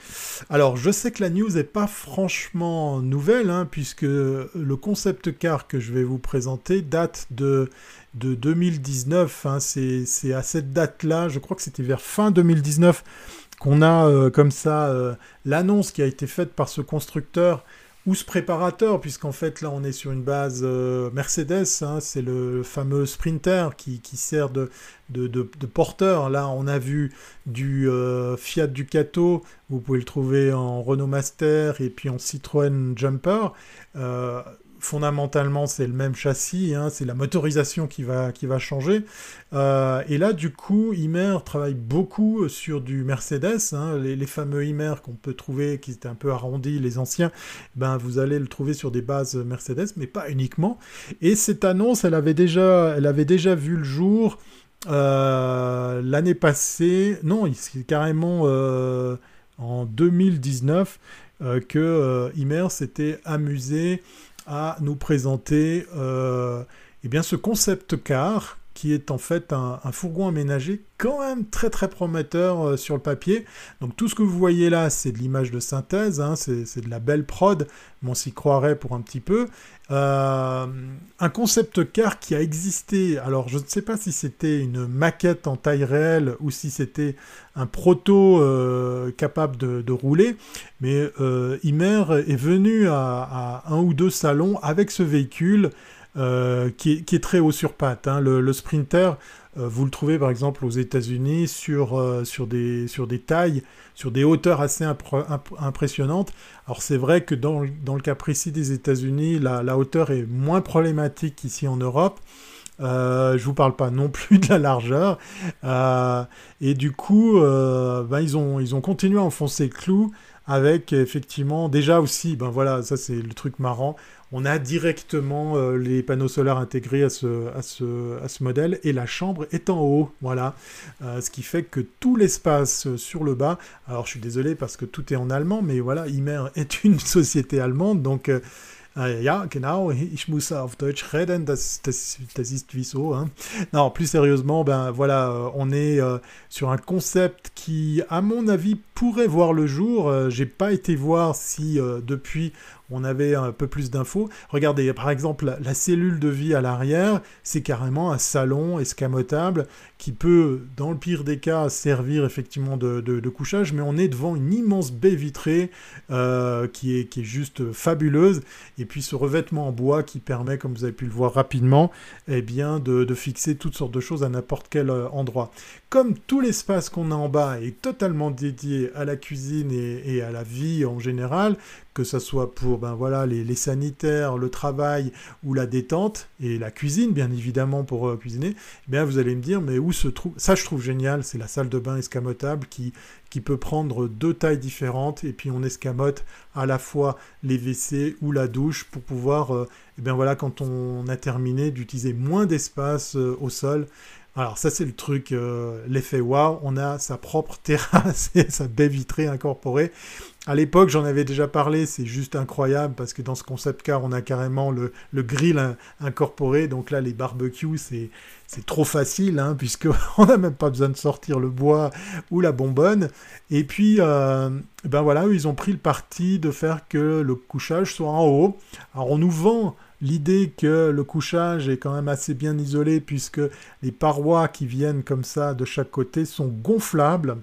alors je sais que la news n'est pas franchement nouvelle, hein, puisque le concept car que je vais vous présenter date de, de 2019. Hein. c'est à cette date-là, je crois que c'était vers fin 2019 qu'on a euh, comme ça euh, l'annonce qui a été faite par ce constructeur ou ce préparateur, puisqu'en fait là on est sur une base euh, Mercedes, hein, c'est le fameux Sprinter qui, sert de, de, porteur. Là on a vu du Fiat Ducato, vous pouvez le trouver en Renault Master et puis en Citroën Jumper fondamentalement, c'est le même châssis, hein, c'est la motorisation qui va, qui va changer. Euh, et là, du coup, Imer travaille beaucoup sur du Mercedes, hein, les, fameux Imer qu'on peut trouver, qui étaient un peu arrondis, les anciens, ben, vous allez le trouver sur des bases Mercedes, mais pas uniquement. Et cette annonce, elle avait déjà, elle avait déjà vu le jour euh, l'année passée, non, c'est carrément euh, en 2019 que Imer s'était amusé à nous présenter euh, eh bien, ce concept car qui est en fait un, fourgon aménagé quand même très très prometteur euh, sur le papier. Donc tout ce que vous voyez là, c'est de l'image de synthèse, hein, c'est de la belle prod, mais on s'y croirait pour un petit peu. Euh, un concept car qui a existé, alors je ne sais pas si c'était une maquette en taille réelle ou si c'était un proto euh, capable de, rouler, mais Imer est venu à, un ou deux salons avec ce véhicule euh, qui, est, très haut sur patte. Hein. Le, Sprinter, euh, vous le trouvez par exemple aux États-Unis sur, euh, sur, des, sur des tailles, sur des hauteurs assez impressionnantes. Alors c'est vrai que dans, le cas précis des États-Unis, la, hauteur est moins problématique qu'ici en Europe. Euh, je vous parle pas non plus de la largeur. et du coup, ben, ils, ont, ils ont continué à enfoncer le clou avec effectivement déjà aussi, ben voilà, ça c'est le truc marrant, on a directement euh, les panneaux solaires intégrés à ce, à, ce, à ce, modèle et la chambre est en haut, voilà. Euh, ce qui fait que tout l'espace sur le bas, alors je suis désolé parce que tout est en allemand, mais voilà, Imer est une société allemande, donc... Euh, ja, genau, ich muss auf Deutsch reden, das, ist wieso. Hein. Non, plus sérieusement, ben voilà, on est sur un concept qui, à mon avis, pourrait voir le jour. J'ai pas été voir si depuis on avait un peu plus d'infos. Regardez, par exemple, la, cellule de vie à l'arrière, c'est carrément un salon escamotable qui peut, dans le pire des cas, servir effectivement de, couchage, mais on est devant une immense baie vitrée euh, qui, est, qui juste fabuleuse, et puis ce revêtement en bois qui permet, comme vous avez pu le voir rapidement, eh bien, de, fixer toutes sortes de choses à n'importe quel euh, endroit. Comme tout l'espace qu'on a en bas est totalement dédié à la cuisine et à la vie en général, que ce soit pour ben voilà, les, sanitaires, le travail ou la détente, et la cuisine, bien évidemment, pour euh, cuisiner, eh bien vous allez me dire, mais où se trouve... Ça, je trouve génial, c'est la salle de bain escamotable qui, qui peut prendre deux tailles différentes, et puis on escamote à la fois les WC ou la douche pour pouvoir, euh, eh bien voilà, quand on a terminé, d'utiliser moins d'espace euh, au sol. Alors ça c'est le truc, l'effet wow, on a sa propre terrasse et sa baie vitrée incorporée à l'époque, j'en avais déjà parlé, c'est juste incroyable parce que dans ce concept car, on a carrément le, grill incorporé. Donc là, les barbecues, c'est, trop facile hein, puisqu'on n'a même pas besoin de sortir le bois ou la bonbonne. Et puis, euh, ben voilà, ils ont pris le parti de faire que le couchage soit en haut. Alors on nous vend l'idée que le couchage est quand même assez bien isolé puisque les parois qui viennent comme ça de chaque côté sont gonflables.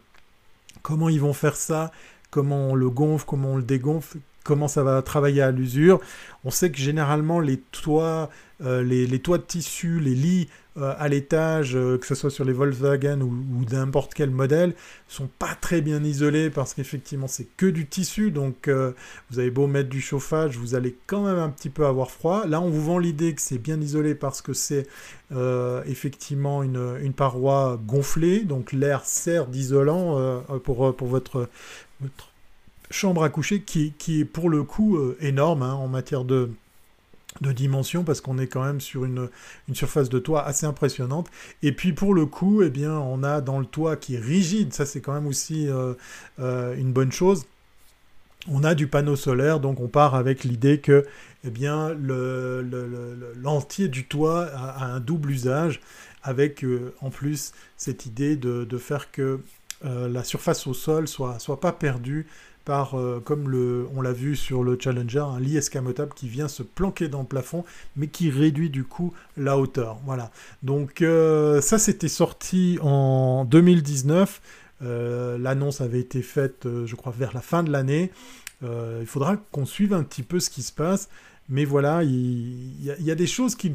Comment ils vont faire ça? Comment on le gonfle, comment on le dégonfle, comment ça va travailler à l'usure? On sait que généralement les toits, euh, les, toits de tissu, les lits euh, à l'étage, euh, que ce soit sur les Volkswagen ou, n'importe quel modèle, sont pas très bien isolés parce qu'effectivement c'est que du tissu, donc euh, vous avez beau mettre du chauffage, vous allez quand même un petit peu avoir froid. Là on vous vend l'idée que c'est bien isolé parce que c'est effectivement une, paroi gonflée, donc l'air sert d'isolant pour, votre, chambre à coucher qui, est pour le coup énorme hein, en matière de de dimension parce qu'on est quand même sur une, surface de toit assez impressionnante. Et puis pour le coup, eh bien, on a dans le toit qui est rigide, ça c'est quand même aussi euh, euh, une bonne chose. On a du panneau solaire, donc on part avec l'idée que eh bien, l'entier du toit a, un double usage, avec euh, en plus cette idée de, faire que la surface au sol soit, soit pas perdue par, euh, comme on l'a vu sur le Challenger, un lit escamotable qui vient se planquer dans le plafond, mais qui réduit du coup la hauteur. Voilà. Donc euh, ça, c'était sorti en 2019. Euh, l'annonce avait été faite, je crois, vers la fin de l'année. il faudra qu'on suive un petit peu ce qui se passe. Mais voilà, il, y, a, des choses qui,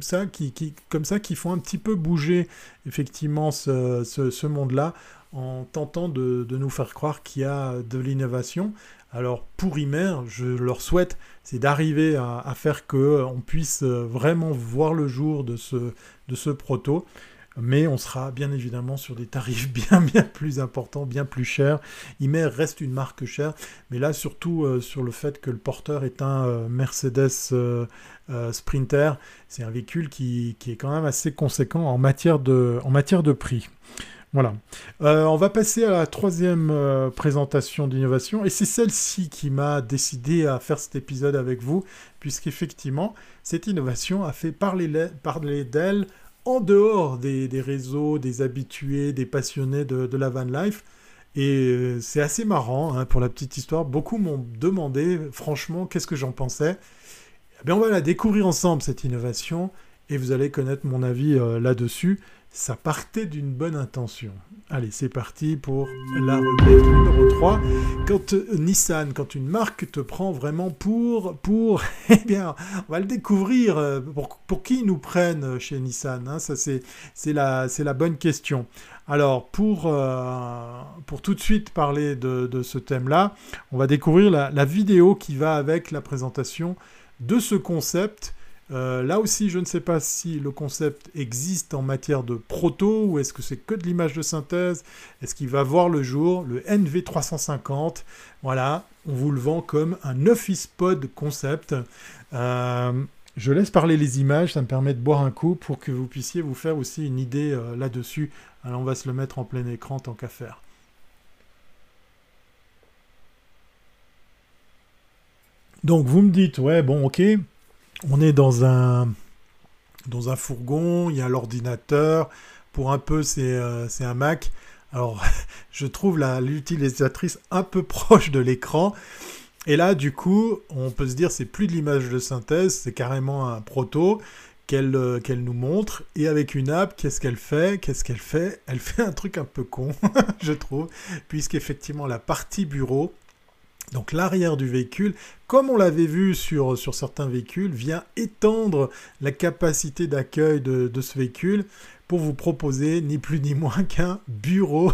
comme ça qui font un petit peu bouger effectivement ce monde-là en tentant de, nous faire croire qu'il y a de l'innovation. Alors pour Imer, je leur souhaite, c'est d'arriver à, faire que on puisse vraiment voir le jour de ce, proto. Mais on sera bien évidemment sur des tarifs bien bien plus importants, bien plus chers. Imer reste une marque chère, mais là surtout euh, sur le fait que le porteur est un euh, Mercedes euh, Sprinter, c'est un véhicule qui, est quand même assez conséquent en matière de prix. Voilà. Euh, on va passer à la troisième euh, présentation d'innovation, et c'est celle-ci qui m'a décidé à faire cet épisode avec vous, puisqu'effectivement, cette innovation a fait parler, d'elle en dehors des, réseaux, des habitués, des passionnés de, la van life. Et euh, c'est assez marrant, hein, pour la petite histoire. Beaucoup m'ont demandé, franchement, qu'est-ce que j'en pensais. Eh bien, on va la découvrir ensemble, cette innovation, et vous allez connaître mon avis là-dessus ça partait d'une bonne intention. Allez, c'est parti pour la rubrique numéro 3. Quand euh, Nissan, quand une marque te prend vraiment pour, pour, eh bien, on va le découvrir. Euh, pour, pour qui nous prennent chez Nissan hein, Ça, c'est, la, la bonne question. Alors, pour, euh, pour tout de suite parler de, de ce thème-là, on va découvrir la vidéo qui va avec la présentation de ce concept euh, là aussi, je ne sais pas si le concept existe en matière de proto ou est-ce que c'est que de l'image de synthèse. Est-ce qu'il va voir le jour Le NV350, voilà, on vous le vend comme un Office Pod concept. Euh, je laisse parler les images, ça me permet de boire un coup pour que vous puissiez vous faire aussi une idée euh, là-dessus. Alors on va se le mettre en plein écran tant qu'à faire. Donc vous me dites, ouais, bon, ok, on est dans un, dans un fourgon, il y a l'ordinateur, pour un peu c'est euh, un Mac. Alors je trouve l'utilisatrice un peu proche de l'écran. Et là du coup on peut se dire c'est plus de l'image de synthèse, c'est carrément un proto qu'elle euh, nous montre. Et avec une app, qu'est-ce qu'elle fait? Qu'est-ce qu'elle fait? Elle fait un truc un peu con, je trouve, puisqu'effectivement la partie bureau, donc l'arrière du véhicule, comme on l'avait vu sur, certains véhicules, vient étendre la capacité d'accueil de, ce véhicule pour vous proposer ni plus ni moins qu'un bureau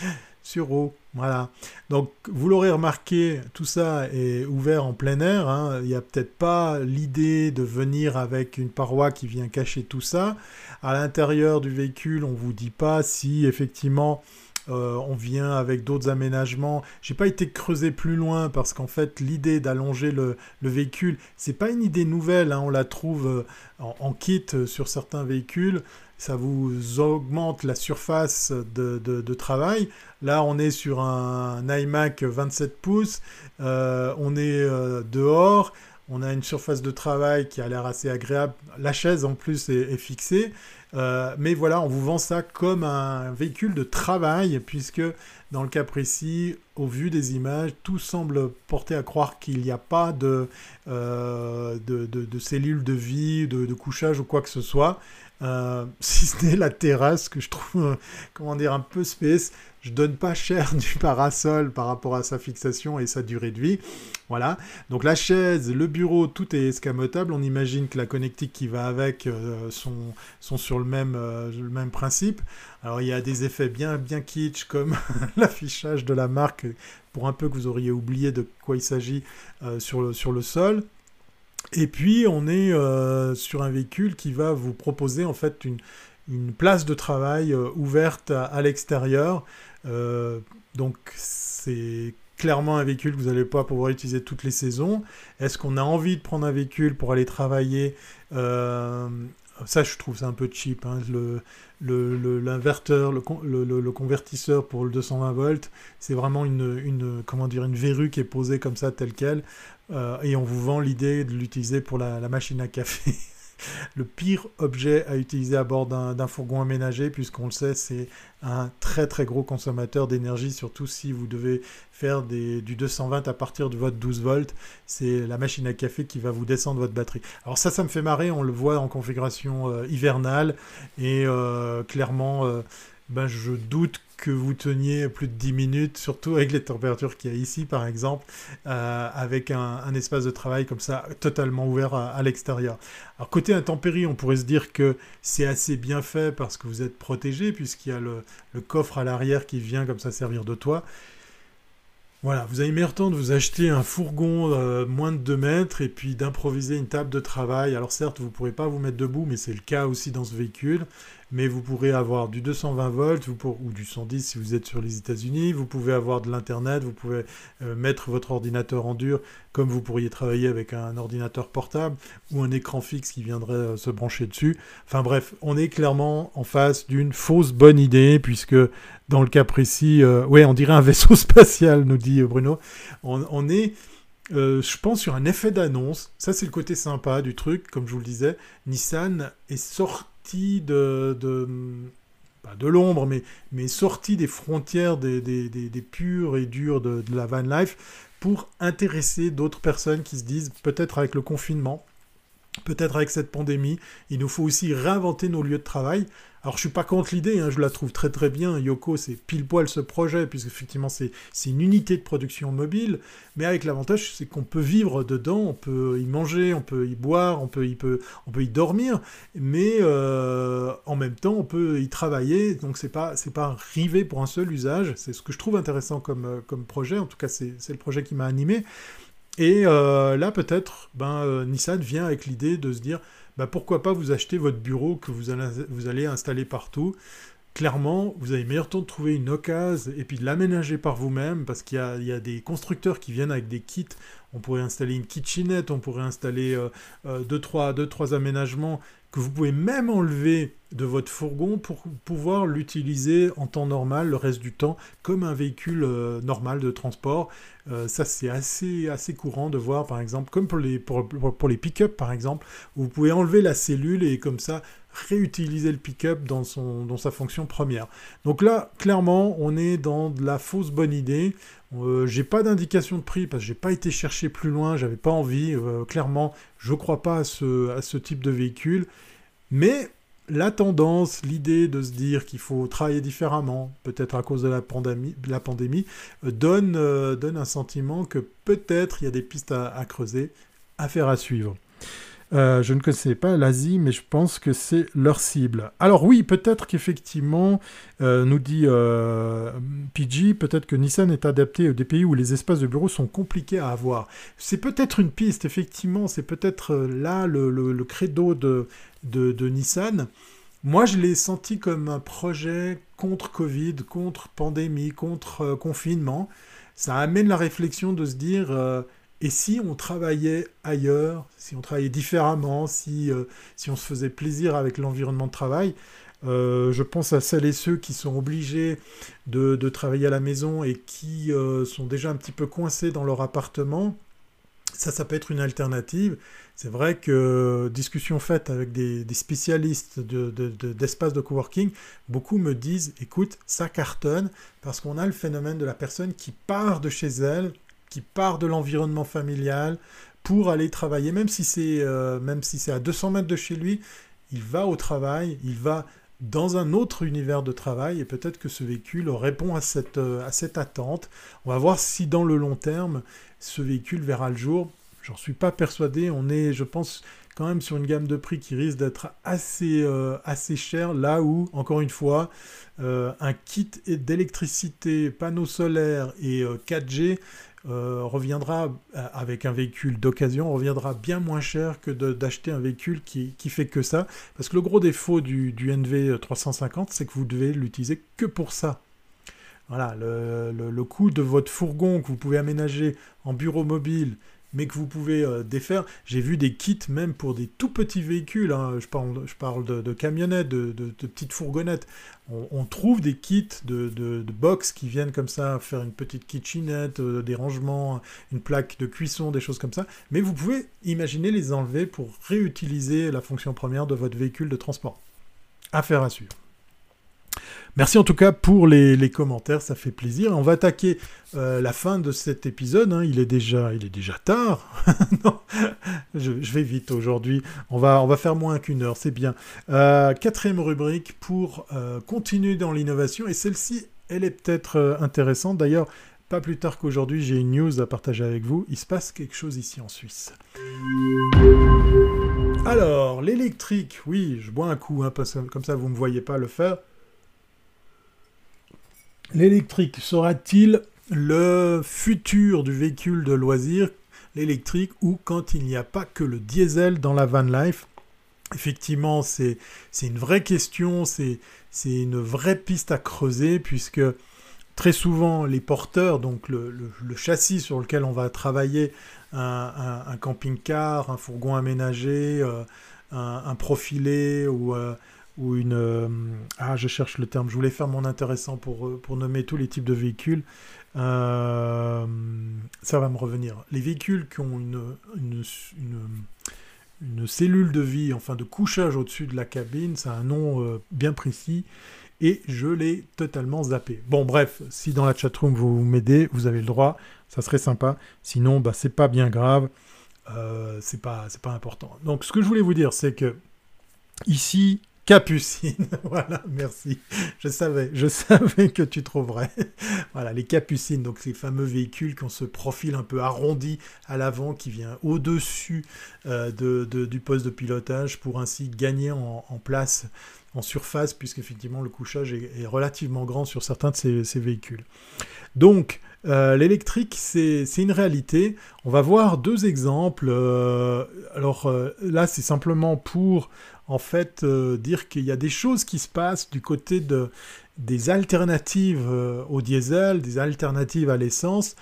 sur eau. Voilà. Donc vous l'aurez remarqué, tout ça est ouvert en plein air. Hein. Il n'y a peut-être pas l'idée de venir avec une paroi qui vient cacher tout ça. À l'intérieur du véhicule, on ne vous dit pas si effectivement euh, on vient avec d'autres aménagements. J'ai pas été creusé plus loin parce qu'en fait l'idée d'allonger le, véhicule, c'est pas une idée nouvelle. Hein. on la trouve euh, en, kit sur certains véhicules. Ça vous augmente la surface de, travail. Là, on est sur un, iMac 27 pouces. Euh, on est dehors. On a une surface de travail qui a l'air assez agréable. La chaise en plus est fixée. Euh, mais voilà, on vous vend ça comme un véhicule de travail, puisque dans le cas précis, au vu des images, tout semble porter à croire qu'il n'y a pas de, euh, de, cellules de vie, de, couchage ou quoi que ce soit. Euh, si ce n'est la terrasse que je trouve, comment dire, un peu space. Je donne pas cher du parasol par rapport à sa fixation et sa durée de vie. Voilà. Donc la chaise, le bureau, tout est escamotable. On imagine que la connectique qui va avec euh, sont, sont sur le même, euh, le même principe. Alors il y a des effets bien, bien kitsch comme l'affichage de la marque pour un peu que vous auriez oublié de quoi il s'agit euh, sur, le, sur le sol. Et puis on est sur un véhicule qui va vous proposer en fait une, une place de travail ouverte à l'extérieur. Donc c'est clairement un véhicule que vous n'allez pas pouvoir utiliser toutes les saisons. Est-ce qu'on a envie de prendre un véhicule pour aller travailler euh, Ça, je trouve ça un peu cheap. Hein. L'inverteur, le, le, convertisseur pour le 220 volts, c'est vraiment une, comment dire, une verrue qui est posée comme ça, telle qu'elle. Euh, et on vous vend l'idée de l'utiliser pour la, machine à café. le pire objet à utiliser à bord d'un fourgon aménagé, puisqu'on le sait, c'est un très très gros consommateur d'énergie, surtout si vous devez faire du 220 à partir de votre 12 volts. C'est la machine à café qui va vous descendre votre batterie. Alors ça, ça me fait marrer, on le voit en configuration euh, hivernale, et euh, clairement, euh, ben, je doute que vous teniez plus de 10 minutes, surtout avec les températures qu'il y a ici par exemple, euh, avec un, espace de travail comme ça totalement ouvert à, l'extérieur. Alors côté intempérie, on pourrait se dire que c'est assez bien fait parce que vous êtes protégé puisqu'il y a le, le coffre à l'arrière qui vient comme ça servir de toit. Voilà, vous avez meilleur temps de vous acheter un fourgon euh, moins de 2 mètres et puis d'improviser une table de travail. Alors certes, vous ne pourrez pas vous mettre debout, mais c'est le cas aussi dans ce véhicule mais vous pourrez avoir du 220 volts ou du 110 si vous êtes sur les États-Unis. Vous pouvez avoir de l'Internet, vous pouvez euh, mettre votre ordinateur en dur comme vous pourriez travailler avec un ordinateur portable ou un écran fixe qui viendrait euh, se brancher dessus. Enfin bref, on est clairement en face d'une fausse bonne idée puisque dans le cas précis, euh, ouais, on dirait un vaisseau spatial, nous dit Bruno. On, est... je pense sur un effet d'annonce. Ça, c'est le côté sympa du truc. Comme je vous le disais, Nissan est sorti de, de pas de l'ombre, mais, mais sorti des frontières des, des, des, purs et durs de, la van life pour intéresser d'autres personnes qui se disent peut-être avec le confinement, peut-être avec cette pandémie, il nous faut aussi réinventer nos lieux de travail. Alors je suis pas contre l'idée, hein, je la trouve très très bien. Yoko, c'est pile poil ce projet, puisque effectivement c'est une unité de production mobile, mais avec l'avantage c'est qu'on peut vivre dedans, on peut y manger, on peut y boire, on peut y, peut, on peut y dormir, mais euh, en même temps on peut y travailler, donc c'est pas pas rivé pour un seul usage. C'est ce que je trouve intéressant comme, euh, comme projet, en tout cas c'est le projet qui m'a animé. Et euh, là peut-être, ben, Nissan vient avec l'idée de se dire bah, pourquoi pas vous acheter votre bureau que vous allez, installer partout. Clairement, vous avez meilleur temps de trouver une occasion et puis de l'aménager par vous-même parce qu'il y a, des constructeurs qui viennent avec des kits. On pourrait installer une kitchenette, on pourrait installer euh, euh, deux, trois, deux, trois aménagements que vous pouvez même enlever de votre fourgon pour pouvoir l'utiliser en temps normal le reste du temps comme un véhicule euh, normal de transport. Euh, ça c'est assez, assez courant de voir par exemple, comme pour les, pour, pour les pick-up par exemple, vous pouvez enlever la cellule et comme ça réutiliser le pick-up dans, dans sa fonction première. Donc là, clairement, on est dans de la fausse bonne idée. Euh, j'ai pas d'indication de prix parce que j'ai pas été chercher plus loin, j'avais pas envie. Euh, clairement, je crois pas à ce, type de véhicule. Mais la tendance, l'idée de se dire qu'il faut travailler différemment, peut-être à cause de la pandémie, euh, donne, donne un sentiment que peut-être il y a des pistes à creuser, à faire à suivre. Euh, je ne connaissais pas l'Asie, mais je pense que c'est leur cible. Alors oui, peut-être qu'effectivement, euh, nous dit euh, PG, peut-être que Nissan est adapté des pays où les espaces de bureau sont compliqués à avoir. C'est peut-être une piste, effectivement, c'est peut-être là le, credo de, de, Nissan. Moi, je l'ai senti comme un projet contre Covid, contre pandémie, contre confinement. Ça amène la réflexion de se dire et si on travaillait ailleurs, si on travaillait différemment, si, euh, si on se faisait plaisir avec l'environnement de travail, euh, je pense à celles et ceux qui sont obligés de, travailler à la maison et qui euh, sont déjà un petit peu coincés dans leur appartement. Ça, ça peut être une alternative. C'est vrai que discussion faite avec des, spécialistes d'espace de, de, coworking, beaucoup me disent, écoute, ça cartonne parce qu'on a le phénomène de la personne qui part de chez elle qui part de l'environnement familial pour aller travailler, même si c'est euh, même si c'est à 200 mètres de chez lui, il va au travail, il va dans un autre univers de travail et peut-être que ce véhicule répond à cette, à cette attente. On va voir si dans le long terme, ce véhicule verra le jour. J'en suis pas persuadé. On est, je pense, quand même sur une gamme de prix qui risque d'être assez, euh, assez cher, là où, encore une fois, euh, un kit d'électricité, panneaux solaires et 4G euh, reviendra avec un véhicule d'occasion, reviendra bien moins cher que d'acheter un véhicule qui, fait que ça. Parce que le gros défaut du, du NV350, c'est que vous devez l'utiliser que pour ça. Voilà, le coût de votre fourgon que vous pouvez aménager en bureau mobile, mais que vous pouvez euh, défaire. J'ai vu des kits même pour des tout petits véhicules. Hein. Je parle, de, camionnettes, de, petites fourgonnettes. On, trouve des kits de, box qui viennent comme ça faire une petite kitchenette, euh, des rangements, une plaque de cuisson, des choses comme ça. Mais vous pouvez imaginer les enlever pour réutiliser la fonction première de votre véhicule de transport. Affaire à suivre. Merci en tout cas pour les, commentaires, ça fait plaisir. On va attaquer euh, la fin de cet épisode. Hein. Il, est déjà, il est déjà tard. je, vais vite aujourd'hui. On va, on va faire moins qu'une heure, c'est bien. Euh, quatrième rubrique pour euh, continuer dans l'innovation. Et celle-ci, elle est peut-être intéressante. D'ailleurs, pas plus tard qu'aujourd'hui, j'ai une news à partager avec vous. Il se passe quelque chose ici en Suisse. Alors, l'électrique, oui, je bois un coup, hein, comme ça vous ne me voyez pas le faire. L'électrique sera-t-il le futur du véhicule de loisir, l'électrique, ou quand il n'y a pas que le diesel dans la van life? Effectivement, c'est une vraie question, c'est une vraie piste à creuser, puisque très souvent, les porteurs, donc le, châssis sur lequel on va travailler, un, camping-car, un fourgon aménagé, euh, un, profilé ou... Euh, ou une... Euh, ah, je cherche le terme, je voulais faire mon intéressant pour, euh, pour nommer tous les types de véhicules. Euh, ça va me revenir. Les véhicules qui ont une, une, cellule de vie, enfin de couchage au-dessus de la cabine, ça a un nom bien précis, et je l'ai totalement zappé. Bon, bref, si dans la chatroom vous m'aidez, vous avez le droit, ça serait sympa. Sinon, bah, c'est pas bien grave, c'est pas, pas important. Donc, ce que je voulais vous dire, c'est que ici, Capucine, voilà, merci. Je savais, je savais que tu trouverais. voilà, les capucines, donc ces fameux véhicules qui ont ce profil un peu arrondi à l'avant, qui vient au-dessus euh, du poste de pilotage pour ainsi gagner en, place, en surface, puisqu'effectivement le couchage est, relativement grand sur certains de ces, véhicules. Donc, euh, l'électrique, c'est une réalité. On va voir deux exemples. Euh, alors là, c'est simplement pour en fait euh, dire qu'il y a des choses qui se passent du côté de, des alternatives euh, au diesel, des alternatives à l'essence.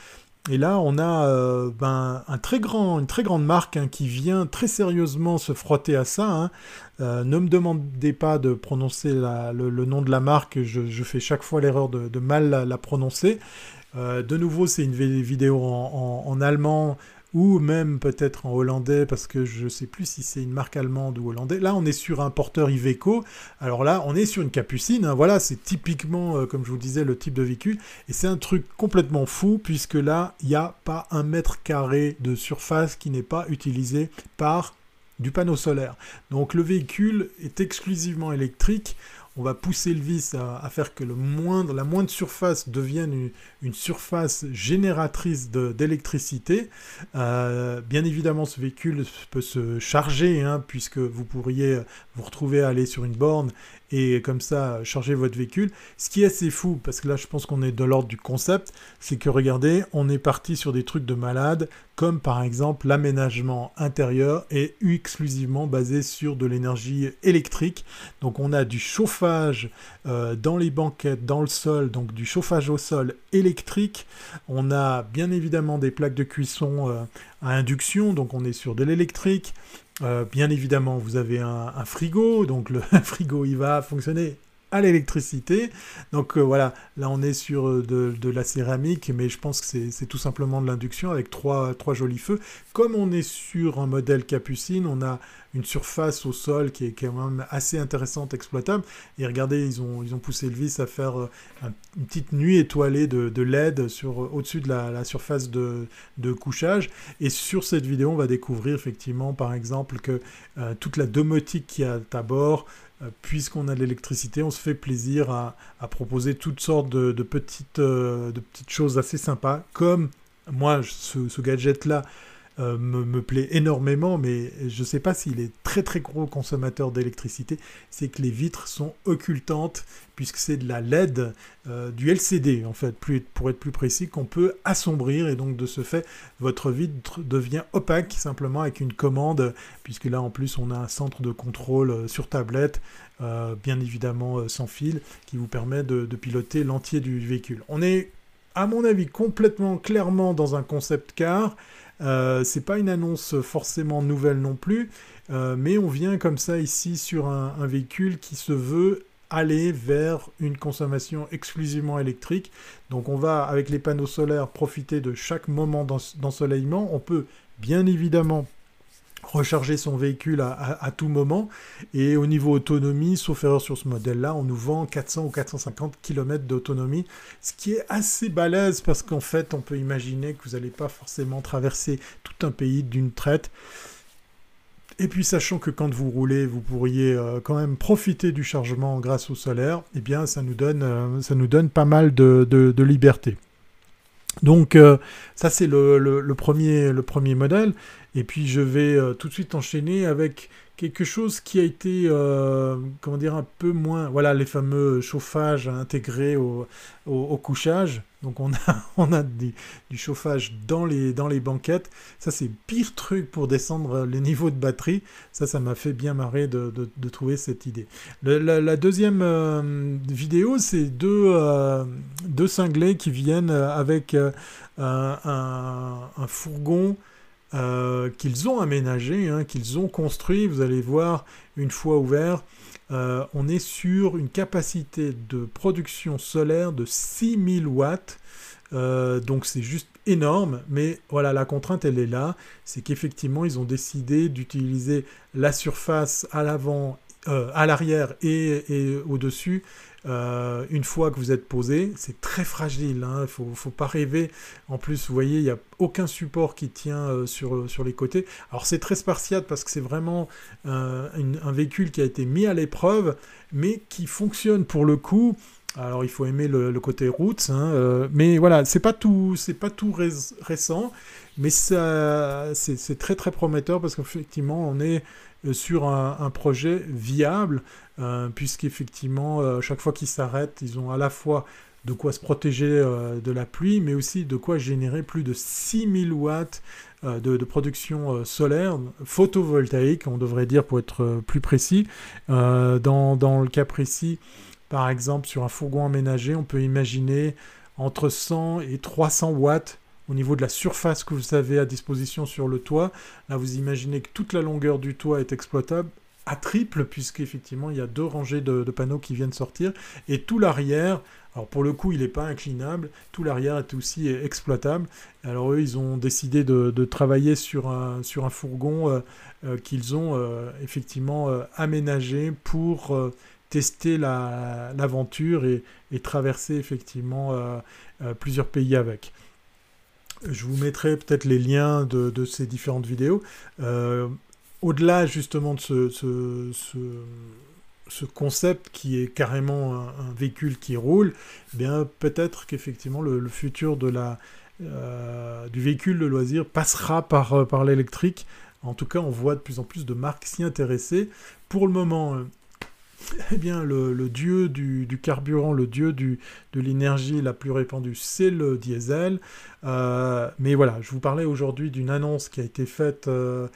Et là, on a euh, ben, un très grand, une très grande marque hein, qui vient très sérieusement se frotter à ça. Hein. Ne me demandez pas de prononcer le, nom de la marque, je, fais chaque fois l'erreur de, mal la, prononcer. de nouveau, c'est une vidéo en allemand ou même peut-être en hollandais, parce que je ne sais plus si c'est une marque allemande ou hollandais. Là, on est sur un porteur Iveco. Alors là, on est sur une capucine. Hein. Voilà, c'est typiquement, euh, comme je vous disais, le type de véhicule. Et c'est un truc complètement fou, puisque là, il n'y a pas un mètre carré de surface qui n'est pas utilisé par du panneau solaire. Donc le véhicule est exclusivement électrique on va pousser le vis à, faire que la moindre surface devienne une, surface génératrice d'électricité. Euh, bien évidemment, ce véhicule peut se charger, hein, puisque vous pourriez vous retrouver à aller sur une borne et comme ça charger votre véhicule. Ce qui est assez fou, parce que là je pense qu'on est de l'ordre du concept, c'est que regardez, on est parti sur des trucs de malade, comme par exemple l'aménagement intérieur est exclusivement basé sur de l'énergie électrique. Donc on a du chauffage euh, dans les banquettes, dans le sol, donc du chauffage au sol électrique. On a bien évidemment des plaques de cuisson euh, à induction, donc on est sur de l'électrique. Euh, bien évidemment, vous avez un, frigo, donc le frigo il va fonctionner à l'électricité. Donc euh, voilà, là on est sur euh, de, la céramique, mais je pense que c'est tout simplement de l'induction avec trois, trois jolis feux. Comme on est sur un modèle capucine, on a une surface au sol qui est quand même assez intéressante, exploitable. Et regardez, ils ont, ils ont poussé le vis à faire euh, une petite nuit étoilée de, LED sur, au-dessus de la, surface de, couchage. Et sur cette vidéo, on va découvrir effectivement, par exemple, que toute la domotique qui y a à bord, puisqu'on a l'électricité, on se fait plaisir à, proposer toutes sortes de, petites, de petites choses assez sympas, comme moi, ce gadget-là, euh, me, plaît énormément, mais je ne sais pas s'il est très très gros consommateur d'électricité, c'est que les vitres sont occultantes, puisque c'est de la LED, euh, du LCD en fait, pour être plus précis, qu'on peut assombrir, et donc de ce fait, votre vitre devient opaque simplement avec une commande, puisque là en plus on a un centre de contrôle euh, sur tablette, bien évidemment sans fil, qui vous permet de piloter l'entier du véhicule. On est à mon avis, complètement clairement dans un concept car. Euh, c'est pas une annonce forcément nouvelle non plus, euh, mais on vient comme ça ici sur un, véhicule qui se veut aller vers une consommation exclusivement électrique. Donc on va, avec les panneaux solaires, profiter de chaque moment d'ensoleillement. On peut bien évidemment recharger son véhicule à, tout moment. Et au niveau autonomie, sauf erreur sur ce modèle-là, on nous vend 400 ou 450 km d'autonomie, ce qui est assez balèze parce qu'en fait, on peut imaginer que vous n'allez pas forcément traverser tout un pays d'une traite. Et puis sachant que quand vous roulez, vous pourriez euh, quand même profiter du chargement grâce au solaire, eh bien ça nous donne, euh, ça nous donne pas mal de, liberté. Donc euh, ça c'est le, premier, le premier modèle. Et puis je vais euh, tout de suite enchaîner avec quelque chose qui a été, euh, comment dire, un peu moins... Voilà, les fameux chauffages intégrés au, couchage. Donc on a, on a du, chauffage dans les, dans les banquettes. Ça, c'est pire truc pour descendre les niveaux de batterie. Ça, ça m'a fait bien marrer de, trouver cette idée. la, deuxième euh, vidéo, c'est deux, deux cinglés qui viennent avec un, un fourgon euh, qu'ils ont aménagé, hein, qu'ils ont construit. Vous allez voir, une fois ouvert, euh, on est sur une capacité de production solaire de 6000 watts. Euh, donc c'est juste énorme, mais voilà, la contrainte elle est là, c'est qu'effectivement ils ont décidé d'utiliser la surface à l'avant, à l'arrière et au-dessus euh, une fois que vous êtes posé, c'est très fragile, il hein. ne faut, pas rêver. En plus, vous voyez, il n'y a aucun support qui tient euh, sur, sur les côtés. Alors c'est très spartiate parce que c'est vraiment un véhicule qui a été mis à l'épreuve, mais qui fonctionne pour le coup. Alors il faut aimer le, côté route, hein, euh, mais voilà, c'est pas tout, pas tout récent, mais c'est très très prometteur parce qu'effectivement on est sur un projet viable euh, puisqu'effectivement, euh, chaque fois qu'ils s'arrêtent, ils ont à la fois de quoi se protéger euh, de la pluie, mais aussi de quoi générer plus de 6000 watts de, production solaire, photovoltaïque, on devrait dire pour être plus précis. Dans, dans, le cas précis, par exemple, sur un fourgon aménagé, on peut imaginer entre 100 et 300 watts au niveau de la surface que vous avez à disposition sur le toit. Là, vous imaginez que toute la longueur du toit est exploitable à triple, puisqu'effectivement, il y a deux rangées de, panneaux qui viennent sortir, et tout l'arrière, alors pour le coup, il n'est pas inclinable, tout l'arrière est aussi exploitable. Alors eux, ils ont décidé de, travailler sur un, sur fourgon euh, euh, qu'ils ont euh, effectivement aménagé pour tester l'aventure et, traverser effectivement plusieurs pays avec. Je vous mettrai peut-être les liens de, de, ces différentes vidéos au-delà justement de ce, ce, concept qui est carrément un, véhicule qui roule, eh bien peut-être qu'effectivement le, futur de la, euh, du véhicule de loisir passera par, euh, par l'électrique. En tout cas, on voit de plus en plus de marques s'y intéresser. Pour le moment, euh, eh bien, le, dieu du, carburant, le dieu de l'énergie la plus répandue, c'est le diesel. Euh, mais voilà, je vous parlais aujourd'hui d'une annonce qui a été faite euh,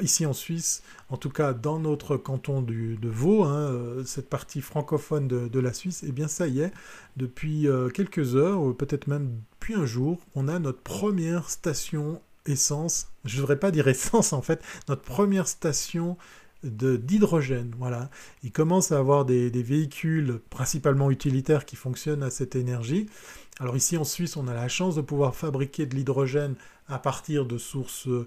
ici en Suisse, en tout cas dans notre canton du, de Vaud, hein, euh, cette partie francophone de, la Suisse. Eh bien, ça y est, depuis quelques heures, peut-être même depuis un jour, on a notre première station essence. Je ne devrais pas dire essence en fait, notre première station d'hydrogène. Voilà. Il commence à avoir des, véhicules principalement utilitaires qui fonctionnent à cette énergie. Alors ici en Suisse, on a la chance de pouvoir fabriquer de l'hydrogène à partir de sources euh,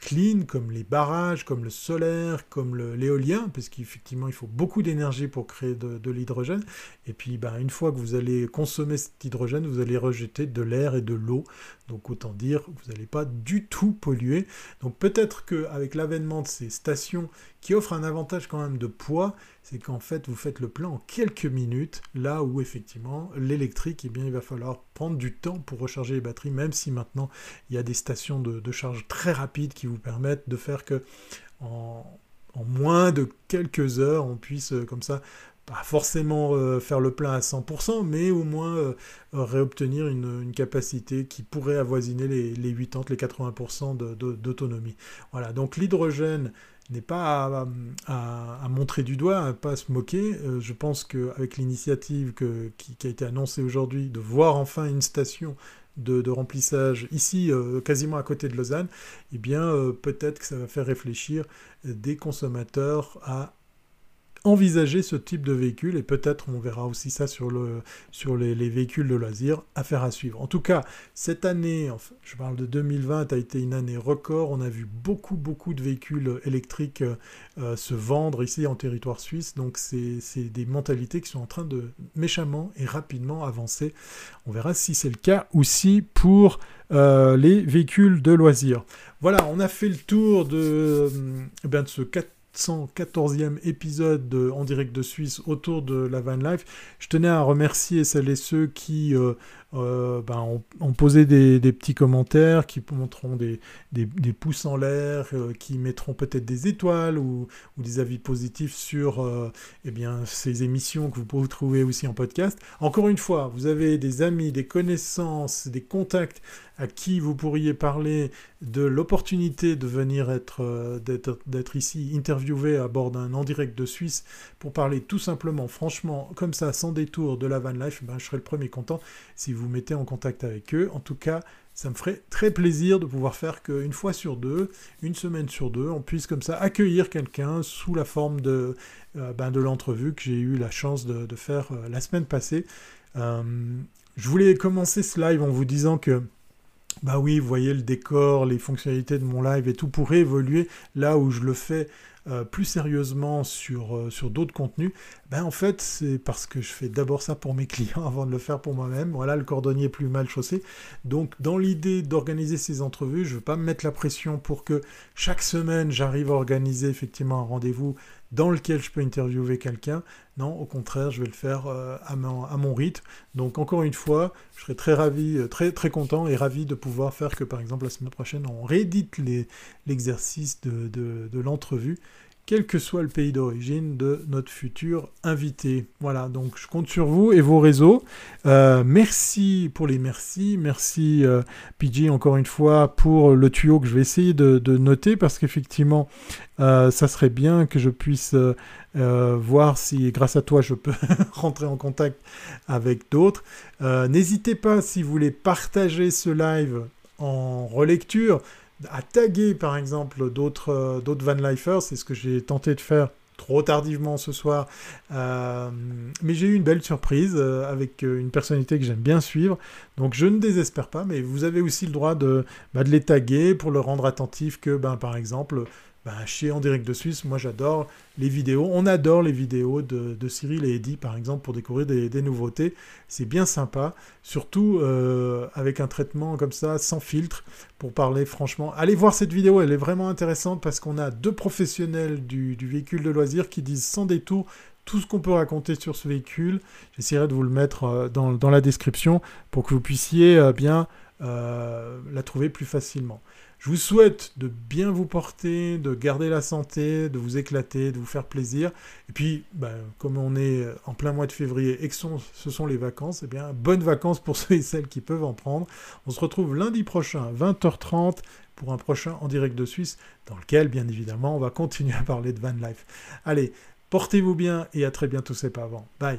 clean, comme les barrages, comme le solaire, comme l'éolien, parce qu'effectivement il faut beaucoup d'énergie pour créer de, l'hydrogène. Et puis ben, une fois que vous allez consommer cet hydrogène, vous allez rejeter de l'air et de l'eau. Donc autant dire, vous n'allez pas du tout polluer. Donc peut-être qu'avec l'avènement de ces stations qui offrent un avantage quand même de poids, c'est qu'en fait, vous faites le plein en quelques minutes, là où effectivement, l'électrique, eh bien, il va falloir prendre du temps pour recharger les batteries, même si maintenant, il y a des stations de, charge très rapides qui vous permettent de faire que en, moins de quelques heures, on puisse euh, comme ça pas forcément euh, faire le plein à 100%, mais au moins euh, réobtenir une, capacité qui pourrait avoisiner les, les 80, les 80% d'autonomie. Voilà, donc l'hydrogène n'est pas à, montrer du doigt, à pas se moquer. Euh, je pense qu'avec l'initiative qui, a été annoncée aujourd'hui de voir enfin une station de, remplissage ici, quasiment à côté de Lausanne, eh bien peut-être que ça va faire réfléchir des consommateurs à envisager ce type de véhicule et peut-être on verra aussi ça sur, le, sur les, véhicules de loisirs, affaire à suivre. En tout cas, cette année, je parle de 2020, a été une année record. On a vu beaucoup, beaucoup de véhicules électriques euh, se vendre ici en territoire suisse. Donc c'est des mentalités qui sont en train de méchamment et rapidement avancer. On verra si c'est le cas aussi pour euh, les véhicules de loisirs. Voilà, on a fait le tour de, euh, eh de ce 4 114e épisode en direct de Suisse autour de la van life. Je tenais à remercier celles et ceux qui euh, euh, ben, ont, posé des, petits commentaires, qui montreront des, pouces en l'air, euh, qui mettront peut-être des étoiles ou, des avis positifs sur eh bien, ces émissions que vous pouvez trouver aussi en podcast. Encore une fois, vous avez des amis, des connaissances, des contacts à qui vous pourriez parler de l'opportunité de venir être, euh, d'être ici interviewé à bord d'un en direct de Suisse pour parler tout simplement, franchement, comme ça, sans détour de la van life, ben, je serais le premier content si vous mettez en contact avec eux. En tout cas, ça me ferait très plaisir de pouvoir faire qu'une fois sur deux, une semaine sur deux, on puisse comme ça accueillir quelqu'un sous la forme de, euh, ben, de l'entrevue que j'ai eu la chance de, faire euh, la semaine passée. je voulais commencer ce live en vous disant que bah oui, vous voyez le décor, les fonctionnalités de mon live et tout pourrait évoluer là où je le fais euh, plus sérieusement sur, euh, sur d'autres contenus, ben en fait c'est parce que je fais d'abord ça pour mes clients avant de le faire pour moi-même. Voilà, le cordonnier est plus mal chaussé. Donc dans l'idée d'organiser ces entrevues, je ne veux pas me mettre la pression pour que chaque semaine j'arrive à organiser effectivement un rendez-vous dans lequel je peux interviewer quelqu'un. Non, au contraire, je vais le faire euh, à, mon, rythme. Donc encore une fois, je serais très ravi, euh, très très content et ravi de pouvoir faire que par exemple la semaine prochaine, on réédite l'exercice de l'entrevue quel que soit le pays d'origine de notre futur invité. Voilà, donc je compte sur vous et vos réseaux. Euh, merci pour les merci. Merci euh, PG encore une fois pour le tuyau que je vais essayer de, noter parce qu'effectivement, euh, ça serait bien que je puisse voir si grâce à toi je peux rentrer en contact avec d'autres. N'hésitez pas si vous voulez partager ce live en relecture à taguer par exemple d'autres euh, d'autres van lifers, c'est ce que j'ai tenté de faire trop tardivement ce soir, euh, mais j'ai eu une belle surprise euh, avec une personnalité que j'aime bien suivre, donc je ne désespère pas, mais vous avez aussi le droit de, bah, de les taguer pour le rendre attentif que, ben, par exemple, ben, chez En Direct de Suisse, moi j'adore les vidéos. On adore les vidéos de, Cyril et Eddy, par exemple, pour découvrir des, nouveautés. C'est bien sympa, surtout euh, avec un traitement comme ça, sans filtre, pour parler franchement. Allez voir cette vidéo, elle est vraiment intéressante parce qu'on a deux professionnels du, véhicule de loisir qui disent sans détour tout ce qu'on peut raconter sur ce véhicule. J'essaierai de vous le mettre euh, dans, la description pour que vous puissiez euh, bien la trouver plus facilement. Je vous souhaite de bien vous porter, de garder la santé, de vous éclater, de vous faire plaisir. Et puis, ben, comme on est en plein mois de février et que ce sont les vacances, eh bien, bonnes vacances pour ceux et celles qui peuvent en prendre. On se retrouve lundi prochain, 20h30, pour un prochain en direct de Suisse, dans lequel, bien évidemment, on va continuer à parler de van life. Allez, portez-vous bien et à très bientôt, c'est pas avant. Bye